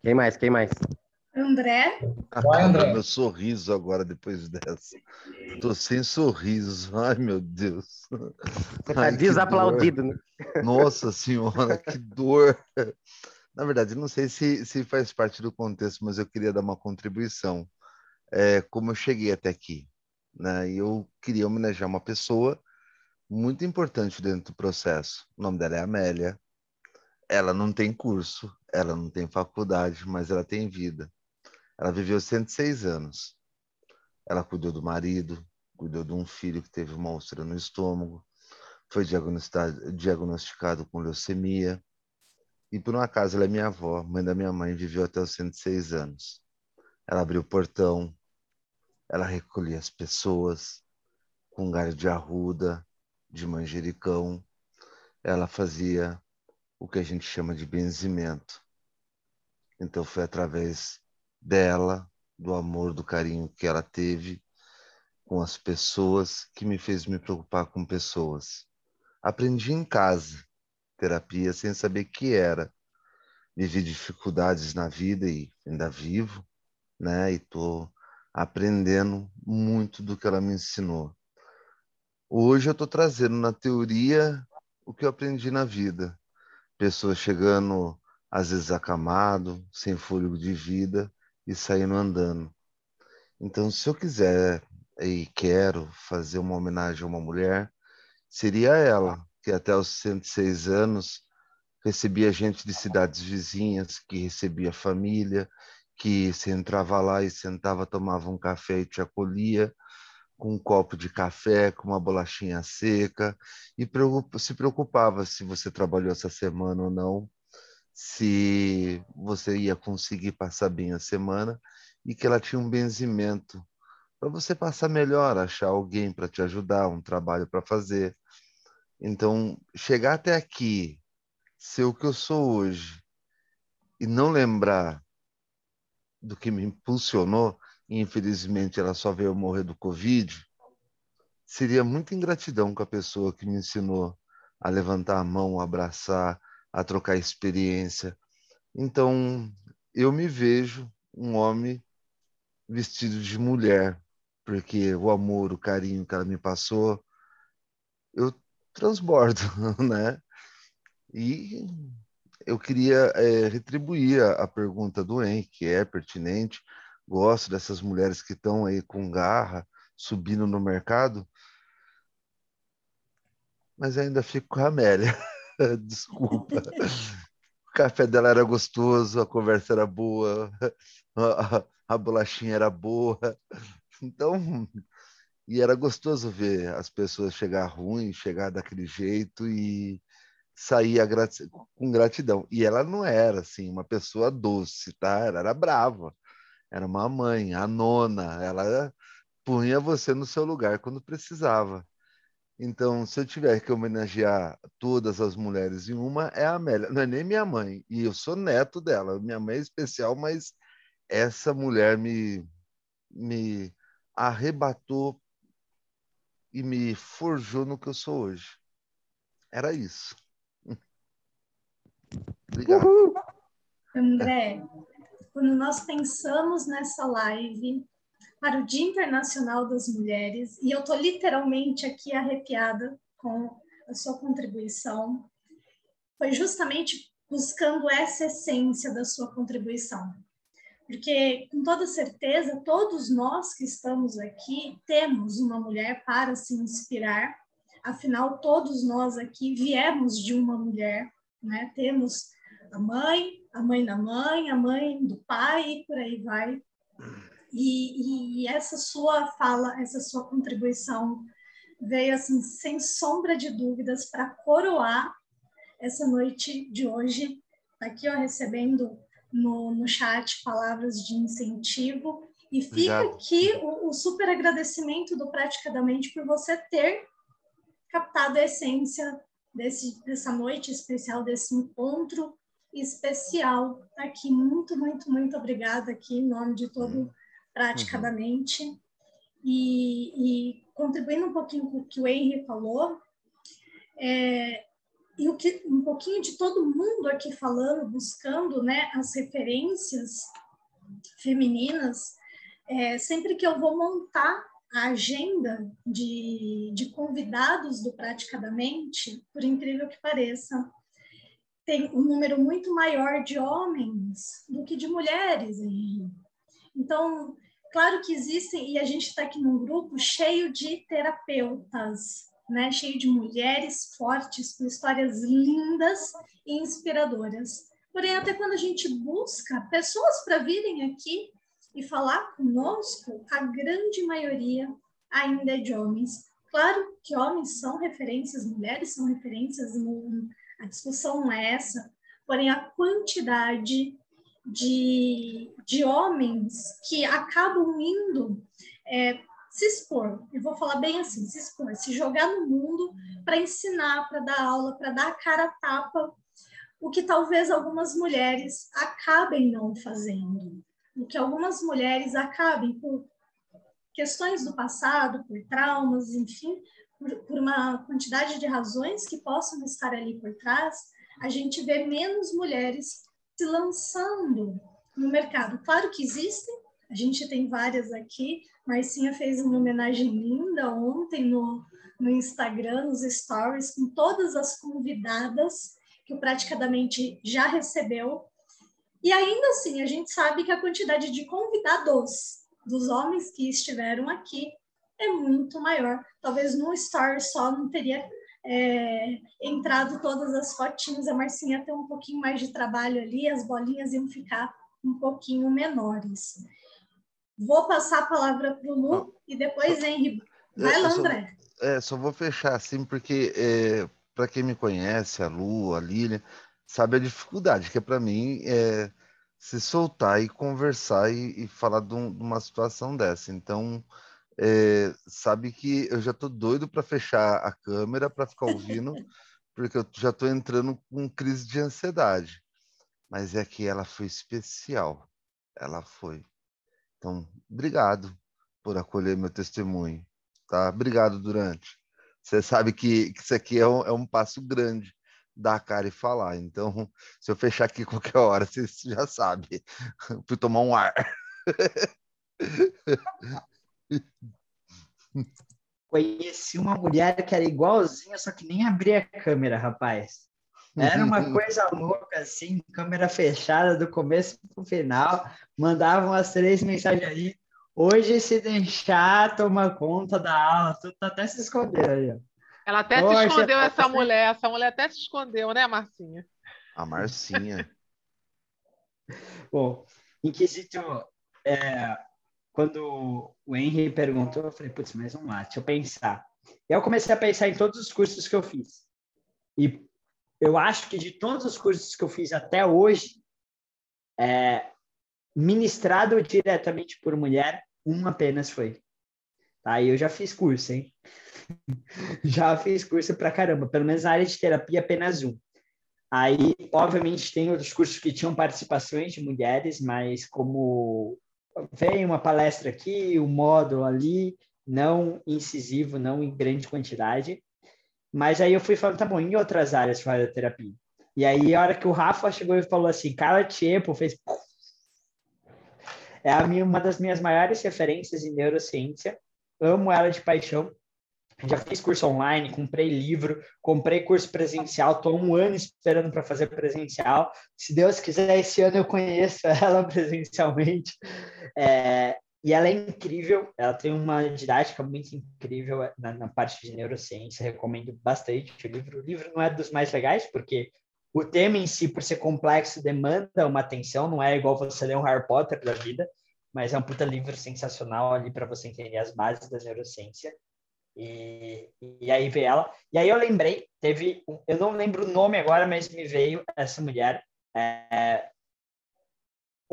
D: Quem mais? Quem mais?
C: André.
A: Vai, André.
H: Meu sorriso agora depois dessa. Tô sem sorriso. Ai, meu Deus.
D: Você tá
H: Ai,
D: desaplaudido, né?
H: Nossa senhora, que dor. Na verdade, não sei se, se faz parte do contexto, mas eu queria dar uma contribuição. É, como eu cheguei até aqui, né? E eu queria homenagear uma pessoa muito importante dentro do processo. O nome dela é Amélia. Ela não tem curso, ela não tem faculdade, mas ela tem vida. Ela viveu 106 anos. Ela cuidou do marido, cuidou de um filho que teve uma úlcera no estômago, foi diagnosticado, com leucemia. E por um acaso ela é minha avó, mãe da minha mãe, viveu até os 106 anos. Ela abriu o portão, ela recolhia as pessoas com galho de arruda, de manjericão. Ela fazia o que a gente chama de benzimento. Então foi através dela, do amor, do carinho que ela teve com as pessoas que me fez me preocupar com pessoas. Aprendi em casa terapia sem saber que era. Vivi dificuldades na vida e ainda vivo, né? E tô aprendendo muito do que ela me ensinou. Hoje eu estou trazendo na teoria o que eu aprendi na vida. Pessoas chegando às vezes acamado, sem fôlego de vida e saindo andando. Então, se eu quiser e quero fazer uma homenagem a uma mulher, seria ela, que até os 106 anos recebia gente de cidades vizinhas, que recebia família, que se entrava lá e sentava, tomava um café e te acolhia com um copo de café, com uma bolachinha seca, e se preocupava se você trabalhou essa semana ou não, se você ia conseguir passar bem a semana, e que ela tinha um benzimento para você passar melhor, achar alguém para te ajudar, um trabalho para fazer. Então, chegar até aqui, ser o que eu sou hoje, e não lembrar do que me impulsionou, e infelizmente ela só veio morrer do Covid, seria muita ingratidão com a pessoa que me ensinou a levantar a mão, abraçar, a trocar experiência. Então, eu me vejo um homem vestido de mulher, porque o amor, o carinho que ela me passou, eu transbordo, (laughs) né? E eu queria é, retribuir a, a, pergunta do Henrique, que é pertinente. Gosto dessas mulheres que estão aí com garra, subindo no mercado, mas ainda fico com a Amélia. (laughs) (laughs) Desculpa. O café dela era gostoso, a conversa era boa, a, bolachinha era boa. Então, e era gostoso ver as pessoas chegar ruim, chegar daquele jeito e sair com gratidão. E ela não era assim uma pessoa doce, tá? Ela era brava. Era uma mãe, a nona. Ela punha você no seu lugar quando precisava. Então, se eu tiver que homenagear todas as mulheres em uma, é a Amélia. Não é nem minha mãe. E eu sou neto dela. Minha mãe é especial, mas essa mulher me, me arrebatou e me forjou no que eu sou hoje. Era isso. (laughs) Obrigado. Uhul.
C: André, quando nós pensamos nessa live para o Dia Internacional das Mulheres, e eu estou literalmente aqui arrepiada com a sua contribuição, foi justamente buscando essa essência da sua contribuição porque com toda certeza todos nós que estamos aqui temos uma mulher para se inspirar. Afinal, todos nós aqui viemos de uma mulher, né? Temos a mãe, a mãe da mãe, a mãe do pai e por aí vai. E, e essa sua fala, essa sua contribuição veio assim sem sombra de dúvidas para coroar essa noite de hoje, tá aqui ó recebendo no, no chat palavras de incentivo. E fica Obrigado. aqui o, o, super agradecimento do Praticadamente por você ter captado a essência desse, dessa noite especial, desse encontro especial aqui. Muito, muito, muito obrigada aqui em nome de todo uhum. Praticadamente. Uhum. E, e, contribuindo um pouquinho com o que o Henry falou, é, e o que um pouquinho de todo mundo aqui falando, buscando né, as referências femininas, é, sempre que eu vou montar a agenda de, de convidados do Praticadamente, por incrível que pareça, tem um número muito maior de homens do que de mulheres. Então, claro que existem, e a gente está aqui num grupo cheio de terapeutas, né? cheio de mulheres fortes, com histórias lindas e inspiradoras. Porém, até quando a gente busca pessoas para virem aqui e falar conosco, a grande maioria ainda é de homens. Claro que homens são referências, mulheres são referências, a discussão não é essa, porém a quantidade de, de homens que acabam indo é, se expor, e vou falar bem assim, se expor, se jogar no mundo para ensinar, para dar aula, para dar a cara a tapa, o que talvez algumas mulheres acabem não fazendo, o que algumas mulheres acabem por questões do passado, por traumas, enfim, por, por uma quantidade de razões que possam estar ali por trás, a gente vê menos mulheres se lançando no mercado. Claro que existem, a gente tem várias aqui, Marcinha fez uma homenagem linda ontem no, no Instagram, nos stories, com todas as convidadas que o Praticamente já recebeu. E ainda assim, a gente sabe que a quantidade de convidados dos homens que estiveram aqui é muito maior. Talvez no story só não teria é, entrado todas as fotinhas, a Marcinha tem um pouquinho mais de trabalho ali, as bolinhas iam ficar um pouquinho menores. Vou passar a palavra para o Lu e depois, Henri. Vai lá, André.
H: É, só vou fechar assim, porque é, para quem me conhece, a Lu, a Lília, sabe a dificuldade que é para mim é, se soltar e conversar e, e falar de, um, de, uma situação dessa. Então, é, sabe que eu já tô doido para fechar a câmera para ficar ouvindo, (laughs) porque eu já tô entrando com crise de ansiedade. Mas é que ela foi especial. Ela foi. Então, obrigado por acolher meu testemunho, tá? Obrigado, Durante. Você sabe que, que isso aqui é um, é um passo grande dar a cara e falar. Então, (laughs) se eu fechar aqui qualquer hora, (laughs) você já sabe. Fui tomar um ar.
I: Conheci uma mulher que era igualzinha, só que nem abria a câmera, rapaz. Era uma (laughs) coisa louca, assim, câmera fechada do começo para o final. Mandavam as três mensagens aí. Hoje, se deixar, toma conta da aula. Tu tá até se escondendo aí.
B: Ela até Poxa, se escondeu, tá essa mulher. Essa mulher até se escondeu, né, Marcinha?
H: A Marcinha. (laughs)
I: Bom, em quesito, é, quando o Henry perguntou, eu falei, putz, mas vamos lá, deixa eu pensar. E eu comecei a pensar em todos os cursos que eu fiz. E eu acho que de todos os cursos que eu fiz até hoje, é, ministrado diretamente por mulher, um apenas foi. Tá? E eu já fiz curso, hein? (laughs) já fiz curso pra caramba, pelo menos na área de terapia, apenas um. Aí, obviamente, tem outros cursos que tinham participações de mulheres, mas como vem uma palestra aqui, um módulo ali, não incisivo, não em grande quantidade, mas aí eu fui falando, tá bom, em outras áreas de terapia. E aí, a hora que o Rafa chegou e falou assim, Carla Tiepo fez. É a minha, uma das minhas maiores referências em neurociência. Amo ela de paixão. Já fiz curso online, comprei livro, comprei curso presencial, estou um ano esperando para fazer presencial. Se Deus quiser, esse ano eu conheço (laughs) ela presencialmente. É, e ela é incrível, ela tem uma didática muito incrível na, na, parte de neurociência, recomendo bastante o livro. O livro não é dos mais legais, porque o tema em si, por ser complexo, demanda uma atenção, não é igual você ler um Harry Potter da vida, mas é um puta livro sensacional ali para você entender as bases da neurociência. E, e aí veio ela. E aí eu lembrei, teve, eu não lembro o nome agora, mas me veio essa mulher, é,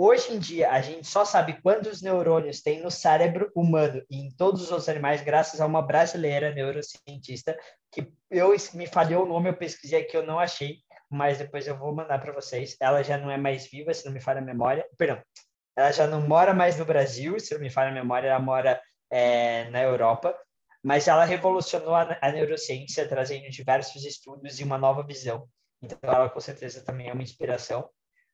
I: Hoje em dia, a gente só sabe quantos neurônios tem no cérebro humano e em todos os animais, graças a uma brasileira neurocientista, que eu me falhou o nome, eu pesquisei aqui, eu não achei, mas depois eu vou mandar para vocês. Ela já não é mais viva, se não me falha a memória. Perdão, ela já não mora mais no Brasil, se não me falha a memória, ela mora é, na Europa. Mas ela revolucionou a, a neurociência, trazendo diversos estudos e uma nova visão. Então, ela com certeza também é uma inspiração.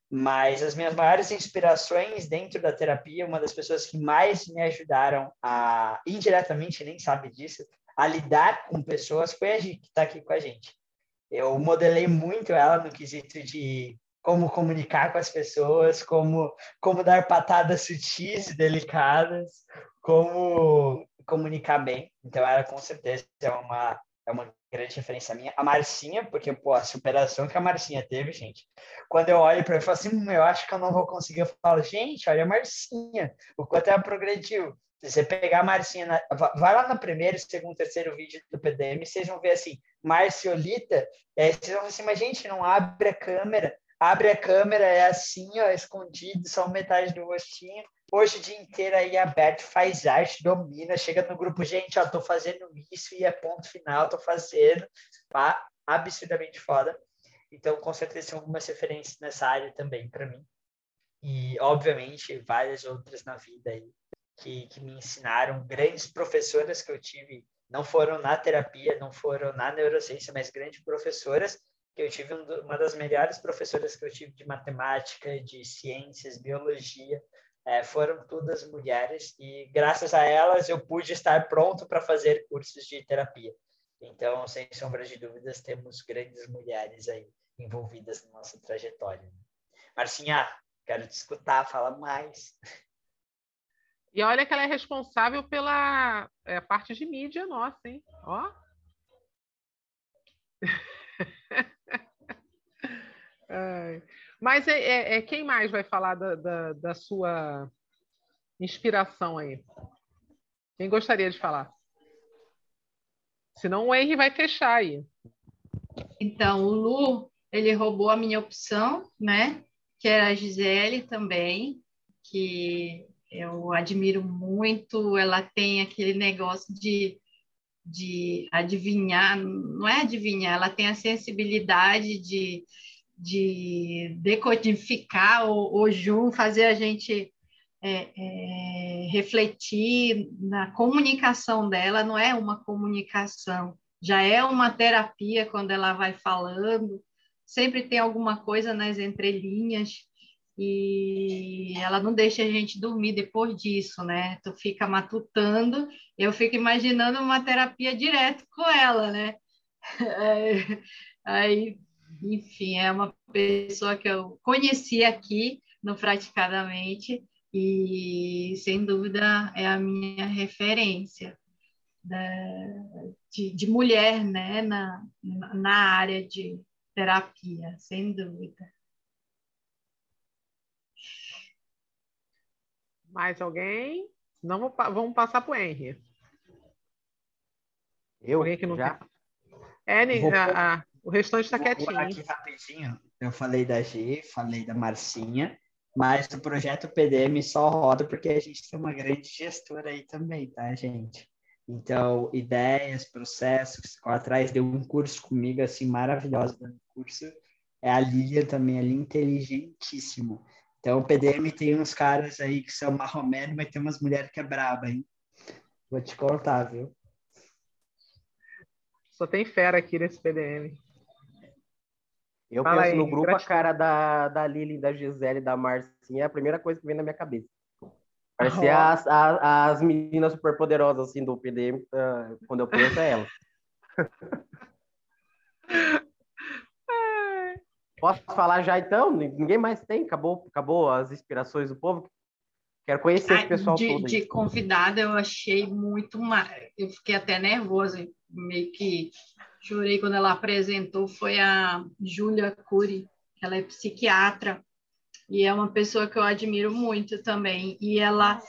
I: Mas as minhas maiores inspirações dentro da terapia, uma das pessoas que mais me ajudaram a, indiretamente, nem sabe disso, a lidar com pessoas foi a Gi, que está aqui com a gente. Eu modelei muito ela no quesito de como comunicar com as pessoas, como, como dar patadas sutis e delicadas, como comunicar bem. Então, ela com certeza é uma, é uma grande referência minha. A Marcinha, porque, pô, a superação que a Marcinha teve, gente. Quando eu olho para ela e falo assim, hum, eu acho que eu não vou conseguir, eu falo, gente, olha a Marcinha, o quanto ela progrediu. Se você pegar a Marcinha, na... vai lá no primeiro, segundo, terceiro vídeo do PDM, vocês vão ver assim, Marciolita, é, vocês vão assim, mas gente, não abre a câmera, abre a câmera, é assim, ó, escondido, só metade do rostinho. Hoje o dia inteiro aí aberto, faz arte, domina, chega no grupo, gente, ó, tô fazendo isso e é ponto final, tô fazendo, pá, absurdamente foda. Então, com certeza, tem algumas referências nessa área também para mim. E, obviamente, várias outras na vida aí que, que me ensinaram, grandes professoras que eu tive, não foram na terapia, não foram na neurociência, mas grandes professoras que eu tive uma das melhores professoras que eu tive de matemática, de ciências, biologia, é, foram todas mulheres e graças a elas eu pude estar pronto para fazer cursos de terapia. Então, sem sombra de dúvidas, temos grandes mulheres aí envolvidas na nossa trajetória. Marcinha, quero te escutar, fala mais.
B: E olha que ela é responsável pela é, parte de mídia nossa, hein? Ó. (laughs) Mas é, é, é, quem mais vai falar da, da, da, sua inspiração aí? Quem gostaria de falar? Senão o Henry vai fechar aí.
E: Então, o Lu, ele roubou a minha opção, né? Que era a Gisele também, que eu admiro muito. Ela tem aquele negócio de, de adivinhar, não é adivinhar, ela tem a sensibilidade de de decodificar o, o Jun, fazer a gente é, é, refletir na comunicação dela, não é uma comunicação, já é uma terapia quando ela vai falando, sempre tem alguma coisa nas entrelinhas, e ela não deixa a gente dormir depois disso, né? Tu fica matutando, eu fico imaginando uma terapia direto com ela, né? (laughs) Aí enfim, é uma pessoa que eu conheci aqui no Praticadamente e, sem dúvida, é a minha referência da, de, de, mulher né, na, na área de terapia, sem dúvida.
B: Mais alguém? Não vamos passar para o Henry.
D: Eu? Que não já?
B: É, Vou... a, o restante está quietinho.
I: Aqui rapidinho. Eu falei da G, falei da Marcinha, mas o projeto PDM só roda porque a gente tem uma grande gestora aí também, tá, gente? Então, ideias, processos, atrás deu um curso comigo, assim, maravilhoso do curso. É a Lilian também, ali, inteligentíssimo. Então, o PDM tem uns caras aí que são marromeno, mas tem umas mulheres que é braba, hein? Vou te contar, viu?
B: Só tem fera aqui nesse PDM.
D: Eu Fala penso aí, no grupo, gratidão. a cara da, da Lili, da Gisele, da Marcinha, é a primeira coisa que vem na minha cabeça. Parecia oh. as, as, as, meninas superpoderosas, assim, do PDM, uh, ah, quando eu penso é elas. (laughs) Posso falar já, então? Ninguém mais tem? Acabou, acabou as inspirações do povo? Quero conhecer esse pessoal
E: de,
D: todo.
E: De convidada, eu achei muito... mais. Eu fiquei até nervosa, meio que chorei quando ela apresentou foi a Júlia Cury, ela é psiquiatra e é uma pessoa que eu admiro muito também. E ela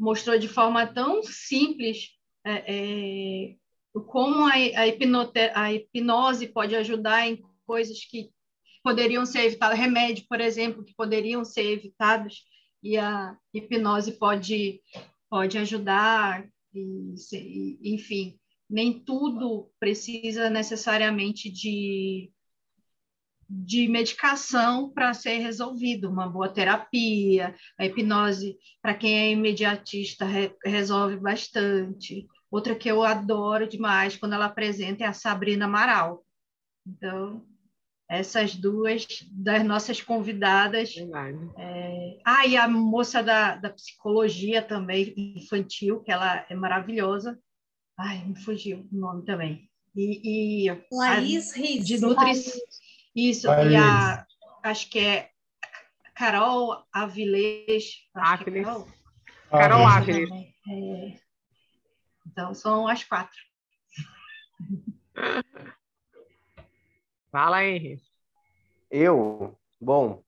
E: mostrou de forma tão simples é, é, como a, a, a hipnose pode ajudar em coisas que poderiam ser evitadas, remédio, por exemplo, que poderiam ser evitados, e a hipnose pode, pode ajudar, e, enfim nem tudo precisa necessariamente de, de medicação para ser resolvido. Uma boa terapia, a hipnose, para quem é imediatista, re, resolve bastante. Outra que eu adoro demais quando ela apresenta é a Sabrina Amaral. Então, essas duas das nossas convidadas. É... Ah, e a moça da, da psicologia também, infantil, que ela é maravilhosa. Ai, me fugiu o nome também. E, e
C: Laís Riz.
E: De Nutri... Isso, Laís. e a, acho que é Carol Avilés.
B: Avilés. É Carol, Carol Avilés. É...
E: Então, são as quatro. (laughs)
B: Fala, Henrique.
D: Eu? Bom,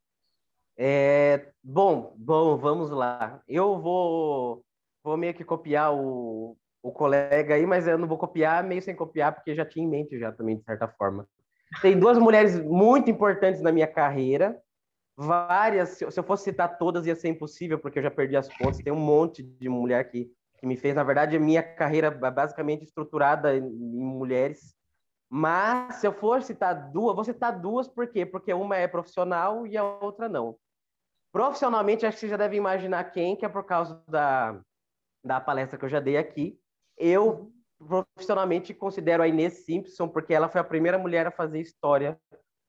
D: é, bom, bom, vamos lá. Eu vou, vou meio que copiar o, o colega aí, mas eu não vou copiar meio sem copiar, porque já tinha em mente já também, de certa forma. Tem duas mulheres muito importantes na minha carreira, várias, se eu fosse citar todas ia ser impossível, porque eu já perdi as contas, tem um monte de mulher que, que me fez, na verdade, a minha carreira basicamente estruturada em, em mulheres, mas se eu for citar duas, vou citar duas por quê? Porque uma é profissional e a outra não. Profissionalmente, acho que você já deve imaginar quem, que é por causa da, da palestra que eu já dei aqui. Eu, profissionalmente, considero a Inês Simpson, porque ela foi a primeira mulher a fazer história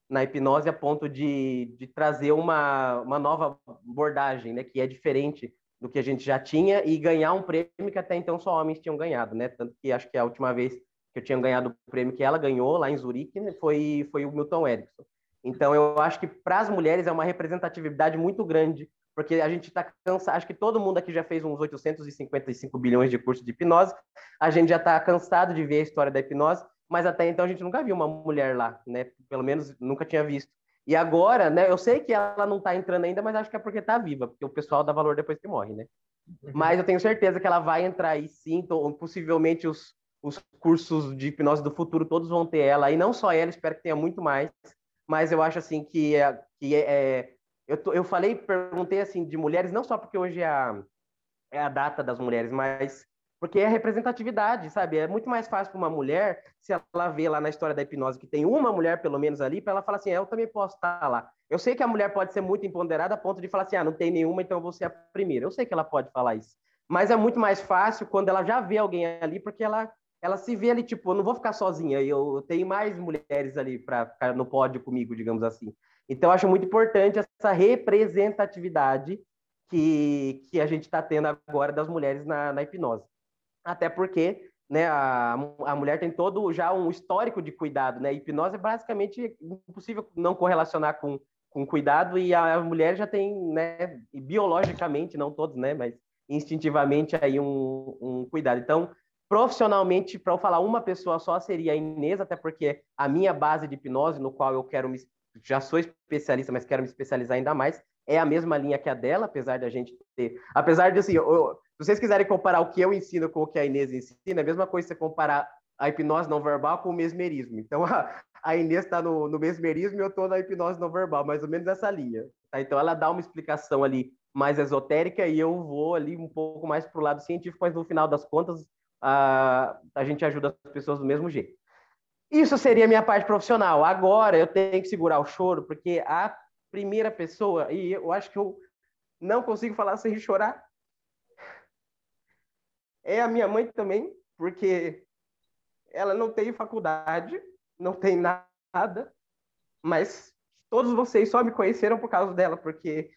D: na hipnose a ponto de, de trazer uma, uma nova abordagem, né, que é diferente do que a gente já tinha e ganhar um prêmio que até então só homens tinham ganhado, né? Tanto que acho que a última vez que eu tinha ganhado o prêmio que ela ganhou lá em Zurique, né, foi, foi o Milton Erickson. Então, eu acho que para as mulheres é uma representatividade muito grande, porque a gente está cansado, acho que todo mundo aqui já fez uns 855 bilhões de cursos de hipnose, a gente já está cansado de ver a história da hipnose, mas até então a gente nunca viu uma mulher lá, né? Pelo menos nunca tinha visto. E agora, né? Eu sei que ela não está entrando ainda, mas acho que é porque está viva, porque o pessoal dá valor depois que morre, né? Uhum. Mas eu tenho certeza que ela vai entrar aí sim, possivelmente os, os cursos de hipnose do futuro todos vão ter ela, e não só ela, espero que tenha muito mais, mas eu acho assim que, é, que é, eu, eu falei, perguntei assim de mulheres, não só porque hoje é a, é a data das mulheres, mas porque é representatividade, sabe? É muito mais fácil para uma mulher, se ela vê lá na história da hipnose que tem uma mulher, pelo menos, ali, para ela falar assim: é, eu também posso estar lá. Eu sei que a mulher pode ser muito empoderada a ponto de falar assim: ah, não tem nenhuma, então eu vou ser a primeira. Eu sei que ela pode falar isso. Mas é muito mais fácil quando ela já vê alguém ali, porque ela ela se vê ali, tipo, eu não vou ficar sozinha, eu tenho mais mulheres ali para ficar no pódio comigo, digamos assim. Então, acho muito importante essa representatividade que, que a gente está tendo agora das mulheres na, na hipnose. Até porque né, a, a mulher tem todo já um histórico de cuidado, né? A hipnose é basicamente impossível não correlacionar com, com cuidado e a, mulher já tem, né, biologicamente, não todos, né, mas instintivamente aí um, um cuidado. Então, Profissionalmente, para eu falar uma pessoa só, seria a Inês, até porque a minha base de hipnose, no qual eu quero me. Já sou especialista, mas quero me especializar ainda mais, é a mesma linha que a dela, apesar de a gente ter. Apesar de, assim, eu, se vocês quiserem comparar o que eu ensino com o que a Inês ensina, é a mesma coisa você comparar a hipnose não verbal com o mesmerismo. Então, a, a Inês está no, no mesmerismo e eu estou na hipnose não verbal, mais ou menos essa linha. Tá? Então, ela dá uma explicação ali mais esotérica e eu vou ali um pouco mais para o lado científico, mas no final das contas, a, a gente ajuda as pessoas do mesmo jeito. Isso seria minha parte profissional. Agora eu tenho que segurar o choro, porque a primeira pessoa, e eu acho que eu não consigo falar sem chorar, é a minha mãe também, porque ela não tem faculdade, não tem nada, mas todos vocês só me conheceram por causa dela, porque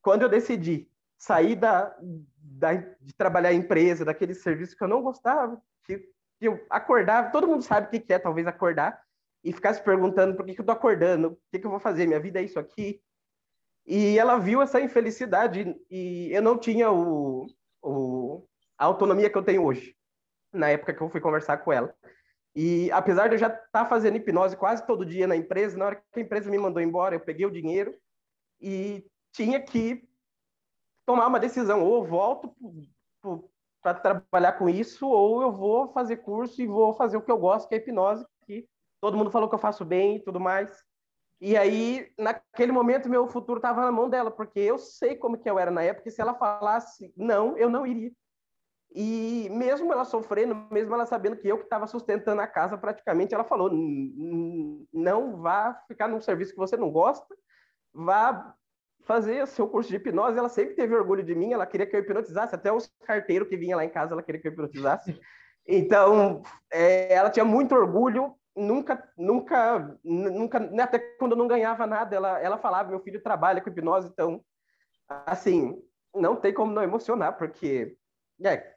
D: quando eu decidi sair da, da, de trabalhar em empresa, daquele serviço que eu não gostava, que, que eu acordava, todo mundo sabe o que, é talvez acordar, e ficar se perguntando por que, que eu tô acordando, o que, que eu vou fazer, minha vida é isso aqui. E ela viu essa infelicidade e eu não tinha o, o, a autonomia que eu tenho hoje, na época que eu fui conversar com ela. E apesar de eu já estar tá fazendo hipnose quase todo dia na empresa, na hora que a empresa me mandou embora, eu peguei o dinheiro e tinha que tomar uma decisão, ou volto para trabalhar com isso, ou eu vou fazer curso e vou fazer o que eu gosto, que é hipnose, que todo mundo falou que eu faço bem e tudo mais. E aí, naquele momento, meu futuro estava na mão dela, porque eu sei como que eu era na época, e se ela falasse não, eu não iria. E mesmo ela sofrendo, mesmo ela sabendo que eu que estava sustentando a casa praticamente, ela falou: não vá ficar num serviço que você não gosta, vá fazer o seu curso de hipnose, ela sempre teve orgulho de mim, ela queria que eu hipnotizasse, até os carteiros que vinha lá em casa, ela queria que eu hipnotizasse. (laughs) Então, é, ela tinha muito orgulho, nunca, nunca, nunca, até quando eu não ganhava nada, ela, ela falava, meu filho trabalha com hipnose, então, assim, não tem como não emocionar, porque, é,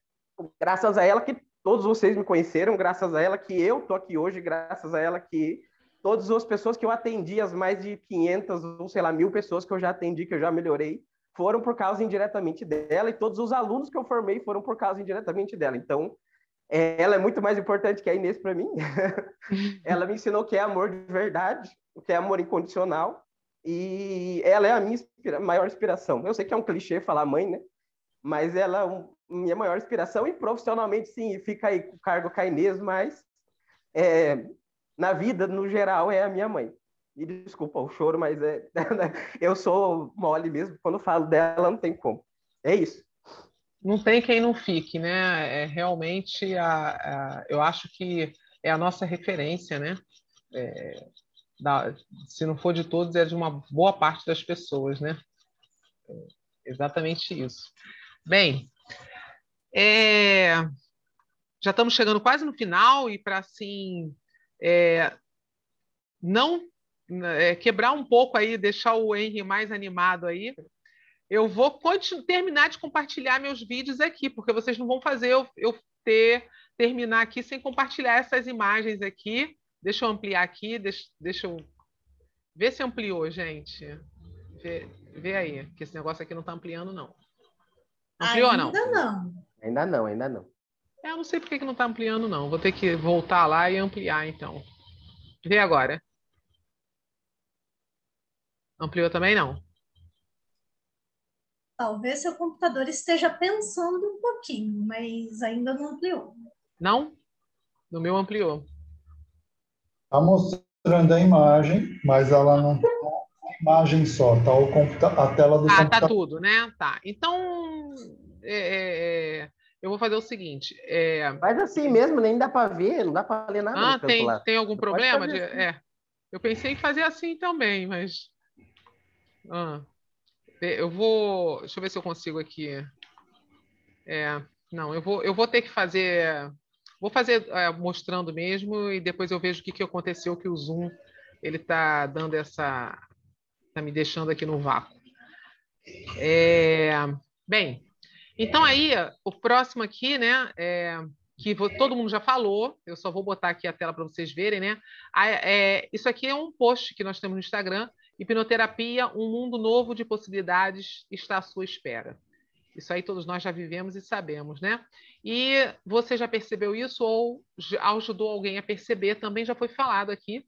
D: graças a ela que todos vocês me conheceram, graças a ela que eu tô aqui hoje, graças a ela que todas as pessoas que eu atendi, as mais de 500 ou sei lá, mil pessoas que eu já atendi, que eu já melhorei, foram por causa indiretamente dela, e todos os alunos que eu formei foram por causa indiretamente dela. Então, é, ela é muito mais importante que a Inês para mim. (laughs) ela me ensinou o que é amor de verdade, o que é amor incondicional, e ela é a minha inspira maior inspiração. Eu sei que é um clichê falar mãe, né? Mas ela é um, minha maior inspiração, e profissionalmente, sim, fica aí o cargo com a Inês, mas é, na vida, no geral, é a minha mãe. E desculpa o choro, mas é, (laughs) eu sou mole mesmo. Quando falo dela, não tem como. É isso.
B: Não tem quem não fique, né? É realmente a, a eu acho que é a nossa referência, né? É, da, se não for de todos, é de uma boa parte das pessoas, né? É exatamente isso. Bem, é, já estamos chegando quase no final e para assim é, não é, quebrar um pouco aí, deixar o Henry mais animado aí, eu vou terminar de compartilhar meus vídeos aqui, porque vocês não vão fazer eu, eu ter terminar aqui sem compartilhar essas imagens aqui. Deixa eu ampliar aqui, deixa, deixa eu ver se ampliou, gente. Vê, vê aí, que esse negócio aqui não está ampliando, não.
C: Ampliou ainda não? não?
D: Ainda não, ainda não.
B: É, eu não sei por que não está ampliando, não. Vou ter que voltar lá e ampliar, então. Vê agora. Ampliou também não?
C: Talvez seu computador esteja pensando um pouquinho, mas ainda não ampliou.
B: Não? No meu ampliou.
A: Está mostrando a imagem, mas ela não está a imagem só, está a tela do
B: ah, tá
A: computador. Ah,
B: tá tudo, né? Tá. Então, é, é, é eu vou fazer o seguinte. É...
D: Faz assim mesmo, nem dá para ver, não dá para ler nada.
B: Ah, tem, tem algum problema? De... Assim. É. Eu pensei em fazer assim também, mas. Ah. Eu vou. Deixa eu ver se eu consigo aqui. É, não, eu vou, eu vou ter que fazer. Vou fazer é, mostrando mesmo e depois eu vejo o que, que aconteceu que o Zoom ele está dando essa. Está me deixando aqui no vácuo. É, bem, então, aí, o próximo aqui, né, é, que todo mundo já falou, eu só vou botar aqui a tela para vocês verem, né? É, isso aqui é um post que nós temos no Instagram, Hipnoterapia, um mundo novo de possibilidades está à sua espera. Isso aí todos nós já vivemos e sabemos, né? E você já percebeu isso ou ajudou alguém a perceber, também já foi falado aqui.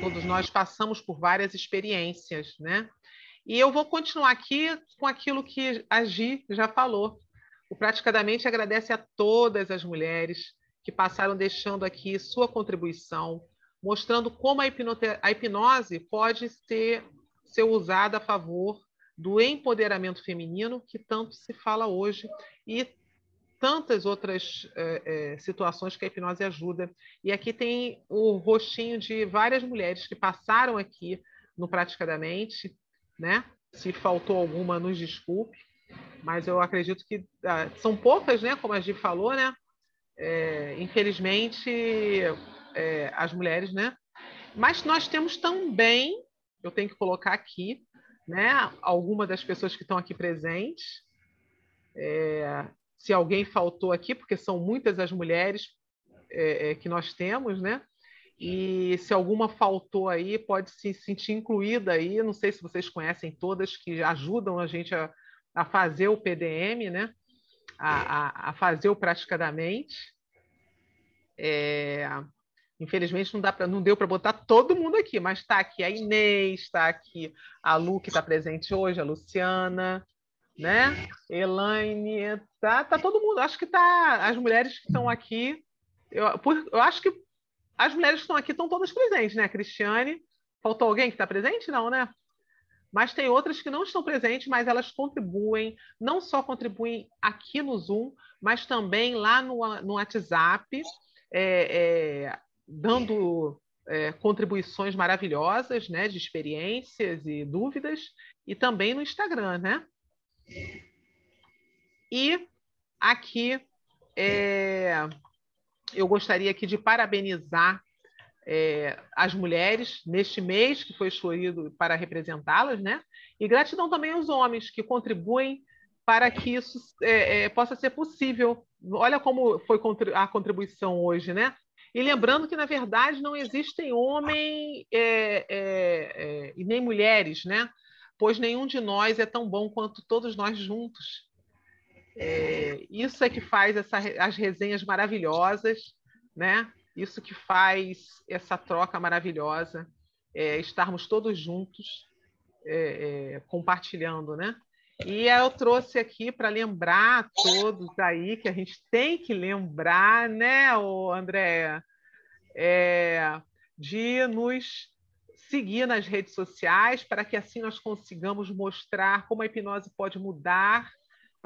B: Todos nós passamos por várias experiências, né? E eu vou continuar aqui com aquilo que a Gi já falou. O Praticadamente agradece a todas as mulheres que passaram deixando aqui sua contribuição, mostrando como a, a hipnose pode ser, ser usada a favor do empoderamento feminino, que tanto se fala hoje, e tantas outras é, é, situações que a hipnose ajuda. E aqui tem o rostinho de várias mulheres que passaram aqui no Praticadamente, né? Se faltou alguma, nos desculpe, mas eu acredito que ah, são poucas, né? Como a Gi falou, né? É, infelizmente, é, as mulheres, né? Mas nós temos também, eu tenho que colocar aqui, né? Alguma das pessoas que estão aqui presentes. É, se alguém faltou aqui, porque são muitas as mulheres é, é, que nós temos, né? E se alguma faltou aí, pode se sentir incluída aí. Não sei se vocês conhecem todas que ajudam a gente a, a fazer o PDM, né? A, a, a fazer o praticadamente. É, infelizmente não, dá pra, não deu para botar todo mundo aqui, mas está aqui a Inês, está aqui a Lu, que está presente hoje, a Luciana, né? Elaine, tá, tá todo mundo. Acho que tá as mulheres que estão aqui. Eu, por, eu acho que as mulheres que estão aqui estão todas presentes, né? Cristiane, faltou alguém que está presente? Não, né? Mas tem outras que não estão presentes, mas elas contribuem, não só contribuem aqui no Zoom, mas também lá no, no WhatsApp, é, é, dando é, contribuições maravilhosas, né? De experiências e dúvidas, e também no Instagram, né? E aqui é, eu gostaria aqui de parabenizar é, as mulheres neste mês que foi escolhido para representá-las, né? E gratidão também aos homens que contribuem para que isso é, é, possa ser possível. Olha como foi a contribuição hoje, né? E lembrando que, na verdade, não existem homem é, é, é, e nem mulheres, né? Pois nenhum de nós é tão bom quanto todos nós juntos. Isso é que faz essa, as resenhas maravilhosas, né? Isso que faz essa troca maravilhosa, estarmos todos juntos, compartilhando, né? E eu trouxe aqui para lembrar a todos aí que a gente tem que lembrar, né, Andréa, é, de nos seguir nas redes sociais para que assim nós consigamos mostrar como a hipnose pode mudar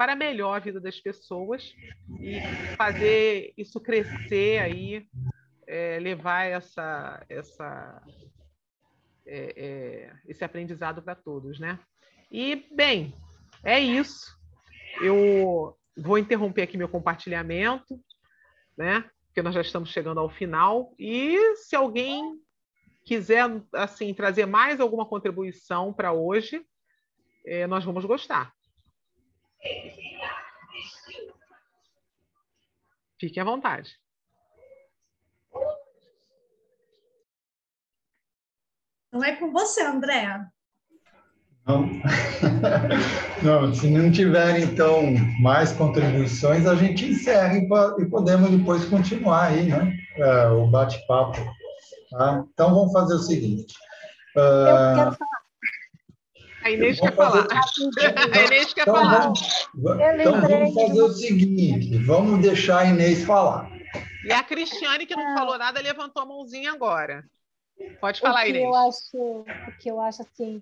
B: para melhor a vida das pessoas e fazer isso crescer aí, é, levar essa, essa, é, é esse aprendizado para todos, né? E bem, é isso. Eu vou interromper aqui meu compartilhamento, né? Porque nós já estamos chegando ao final. E se alguém quiser assim trazer mais alguma contribuição para hoje, é, nós vamos gostar. Fique à vontade.
C: Não é com você, Andréa.
A: Não. (laughs) não, se não tiver, então, mais contribuições, a gente encerra e, podemos depois continuar aí, né? É, o bate-papo. Tá? Então, vamos fazer o seguinte.
F: Uh, Eu quero falar.
B: A Inês quer falar. (laughs) A Inês quer
A: então,
B: falar.
A: Vamos, então, vamos fazer o seguinte: vamos deixar a Inês falar.
B: E a Cristiane, que não falou nada, levantou a mãozinha agora. Pode falar,
F: o que
B: Inês.
F: Eu acho, o que eu acho assim,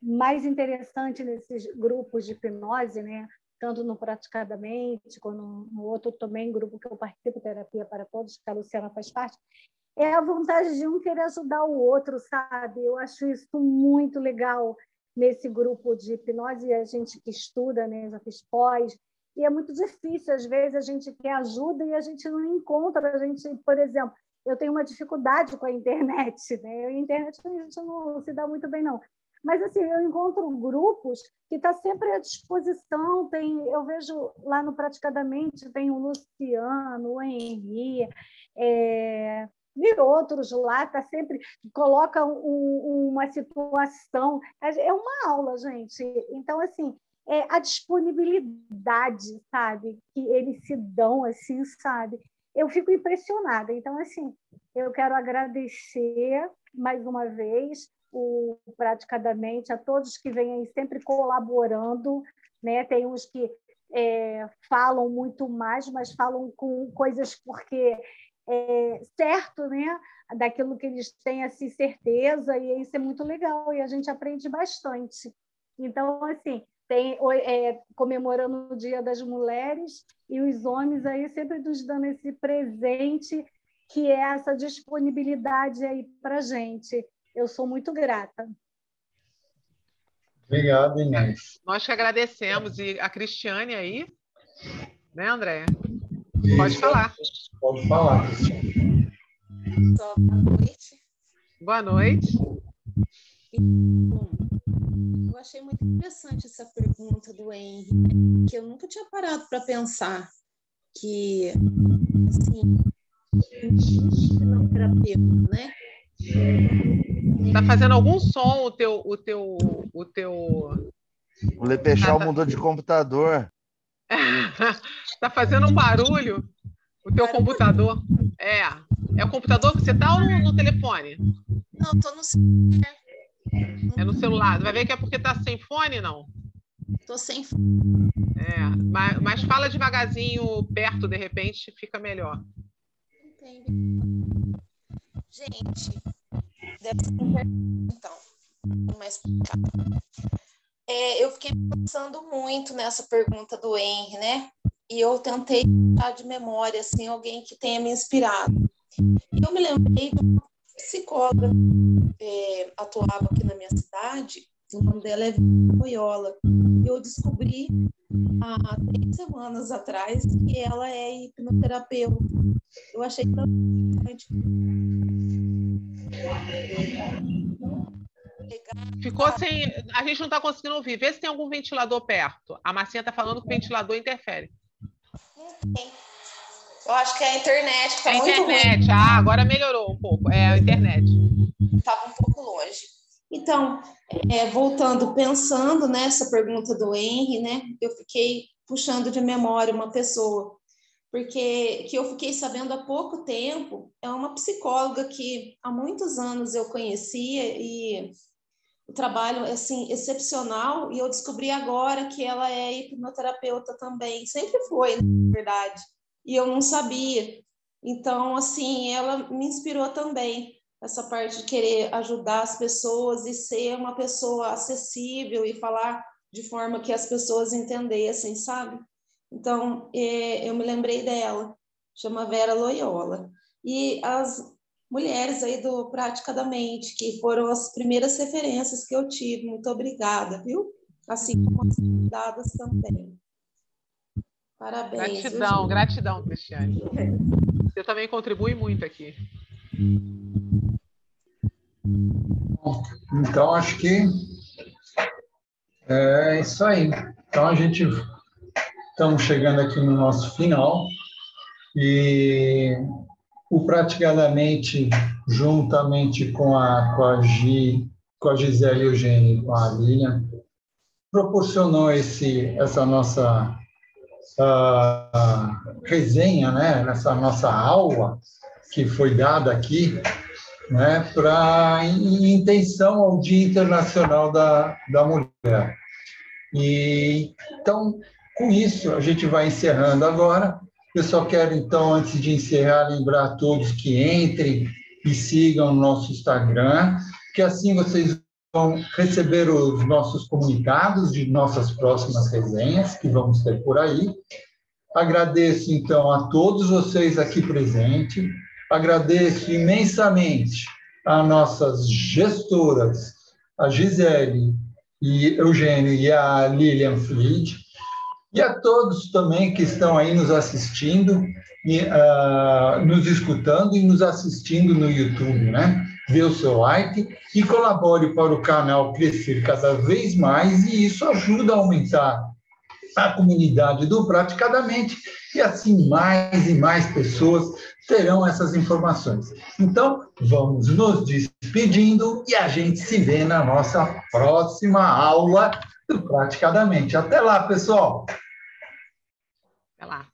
F: mais interessante nesses grupos de hipnose, né? tanto no Praticadamente, quanto no outro também grupo que eu participo, Terapia para Todos, que a Luciana faz parte, é a vontade de um querer ajudar o outro, sabe? Eu acho isso muito legal nesse grupo de hipnose, a gente que estuda, né? já fiz pós, e é muito difícil, às vezes a gente quer ajuda e a gente não encontra, a gente, por exemplo, eu tenho uma dificuldade com a internet, (laughs) né? A internet a gente não se dá muito bem, não. Mas assim, eu encontro grupos que está sempre à disposição. Tem, eu vejo lá no Praticadamente, tem o Luciano, o Henri, é, e outros lá, tá sempre coloca um, uma situação. É uma aula, gente. Então, assim, é a disponibilidade, sabe, que eles se dão, assim, sabe? Eu fico impressionada. Então, assim, eu quero agradecer mais uma vez o praticadamente a todos que vêm aí sempre colaborando, né? Tem uns que é, falam muito mais, mas falam com coisas porque é certo, né? Daquilo que eles têm assim certeza e isso é muito legal e a gente aprende bastante. Então, assim, tem é, comemorando o Dia das Mulheres e os homens aí sempre nos dando esse presente que é essa disponibilidade aí para gente. Eu sou muito grata.
A: Obrigado, Inês.
B: Nós que agradecemos. E a Cristiane aí, né, André? Pode falar.
A: Pode falar, Cristiane.
L: Boa noite.
B: Boa noite.
L: Eu achei muito interessante essa pergunta do Henry, que eu nunca tinha parado para pensar que, assim, não terapeuta, né?
B: Tá fazendo algum som o teu. O teu. O teu.
H: O Lepechal ah, tá... mudou de computador.
B: Tá fazendo um barulho o teu computador. É. É o computador que você tá ou no, telefone?
L: Não, tô no celular.
B: É no celular. Vai ver que é porque tá sem fone, não?
L: Tô sem fone.
B: É, mas, mas fala devagarzinho, perto, de repente, fica melhor.
L: Entendi. Gente, deve ser então, mais é, eu fiquei pensando muito nessa pergunta do Henry, né? E eu tentei tirar de memória, assim, alguém que tenha me inspirado. E eu me lembrei de uma psicóloga que é, atuava aqui na minha cidade, o nome dela é Loyola. Eu eu descobri há três semanas atrás que ela é hipnoterapeuta. Eu achei tão interessante.
B: Ficou sem. A gente não está conseguindo ouvir. Vê se tem algum ventilador perto. A Marcinha está falando que o ventilador interfere.
L: Eu acho que é a internet que está
B: É a internet.
L: ruim.
B: Ah, agora melhorou um pouco. É a internet.
L: Estava um pouco longe. Então, é, voltando, pensando nessa pergunta do Henry, né? Eu fiquei puxando de memória uma pessoa, porque que eu fiquei sabendo há pouco tempo, é uma psicóloga que há muitos anos eu conhecia e o trabalho assim excepcional e eu descobri agora que ela é hipnoterapeuta também, sempre foi, na verdade, e eu não sabia. Então, assim, ela me inspirou também essa parte de querer ajudar as pessoas e ser uma pessoa acessível e falar de forma que as pessoas entendessem, sabe? Então, é, eu me lembrei dela, chama Vera Loyola. E as mulheres aí do Praticadamente, que foram as primeiras referências que eu tive. Muito obrigada, viu? Assim como as convidadas também. Parabéns.
B: Gratidão, gratidão, Cristiane. Você também contribui muito aqui.
A: Então, acho que é isso aí. Então, a gente estamos chegando aqui no nosso final e o praticadamente juntamente com a com a Gi, com a Gisele Eugênio e com a Lilian proporcionou esse essa nossa ah, resenha, né? Nessa nossa aula que foi dada aqui né, para em intenção ao Dia Internacional da, da Mulher. E então, com isso, a gente vai encerrando agora. Eu só quero então, antes de encerrar, lembrar a todos que entrem e sigam o nosso Instagram, que assim vocês vão receber os nossos comunicados de nossas próximas resenhas que vamos ter por aí. Agradeço então a todos vocês aqui presentes. Agradeço imensamente a nossas gestoras, a Gisele e Eugênio e a Lilian Fried, e a todos também que estão aí nos assistindo, e, ah, nos escutando e nos assistindo no YouTube, né? Dê o seu like e colabore para o canal crescer cada vez mais, e isso ajuda a aumentar a comunidade do Praticadamente, e assim mais e mais pessoas terão essas informações. Então, vamos nos despedindo e a gente se vê na nossa próxima aula Praticadamente. Até lá, pessoal!
B: Até lá.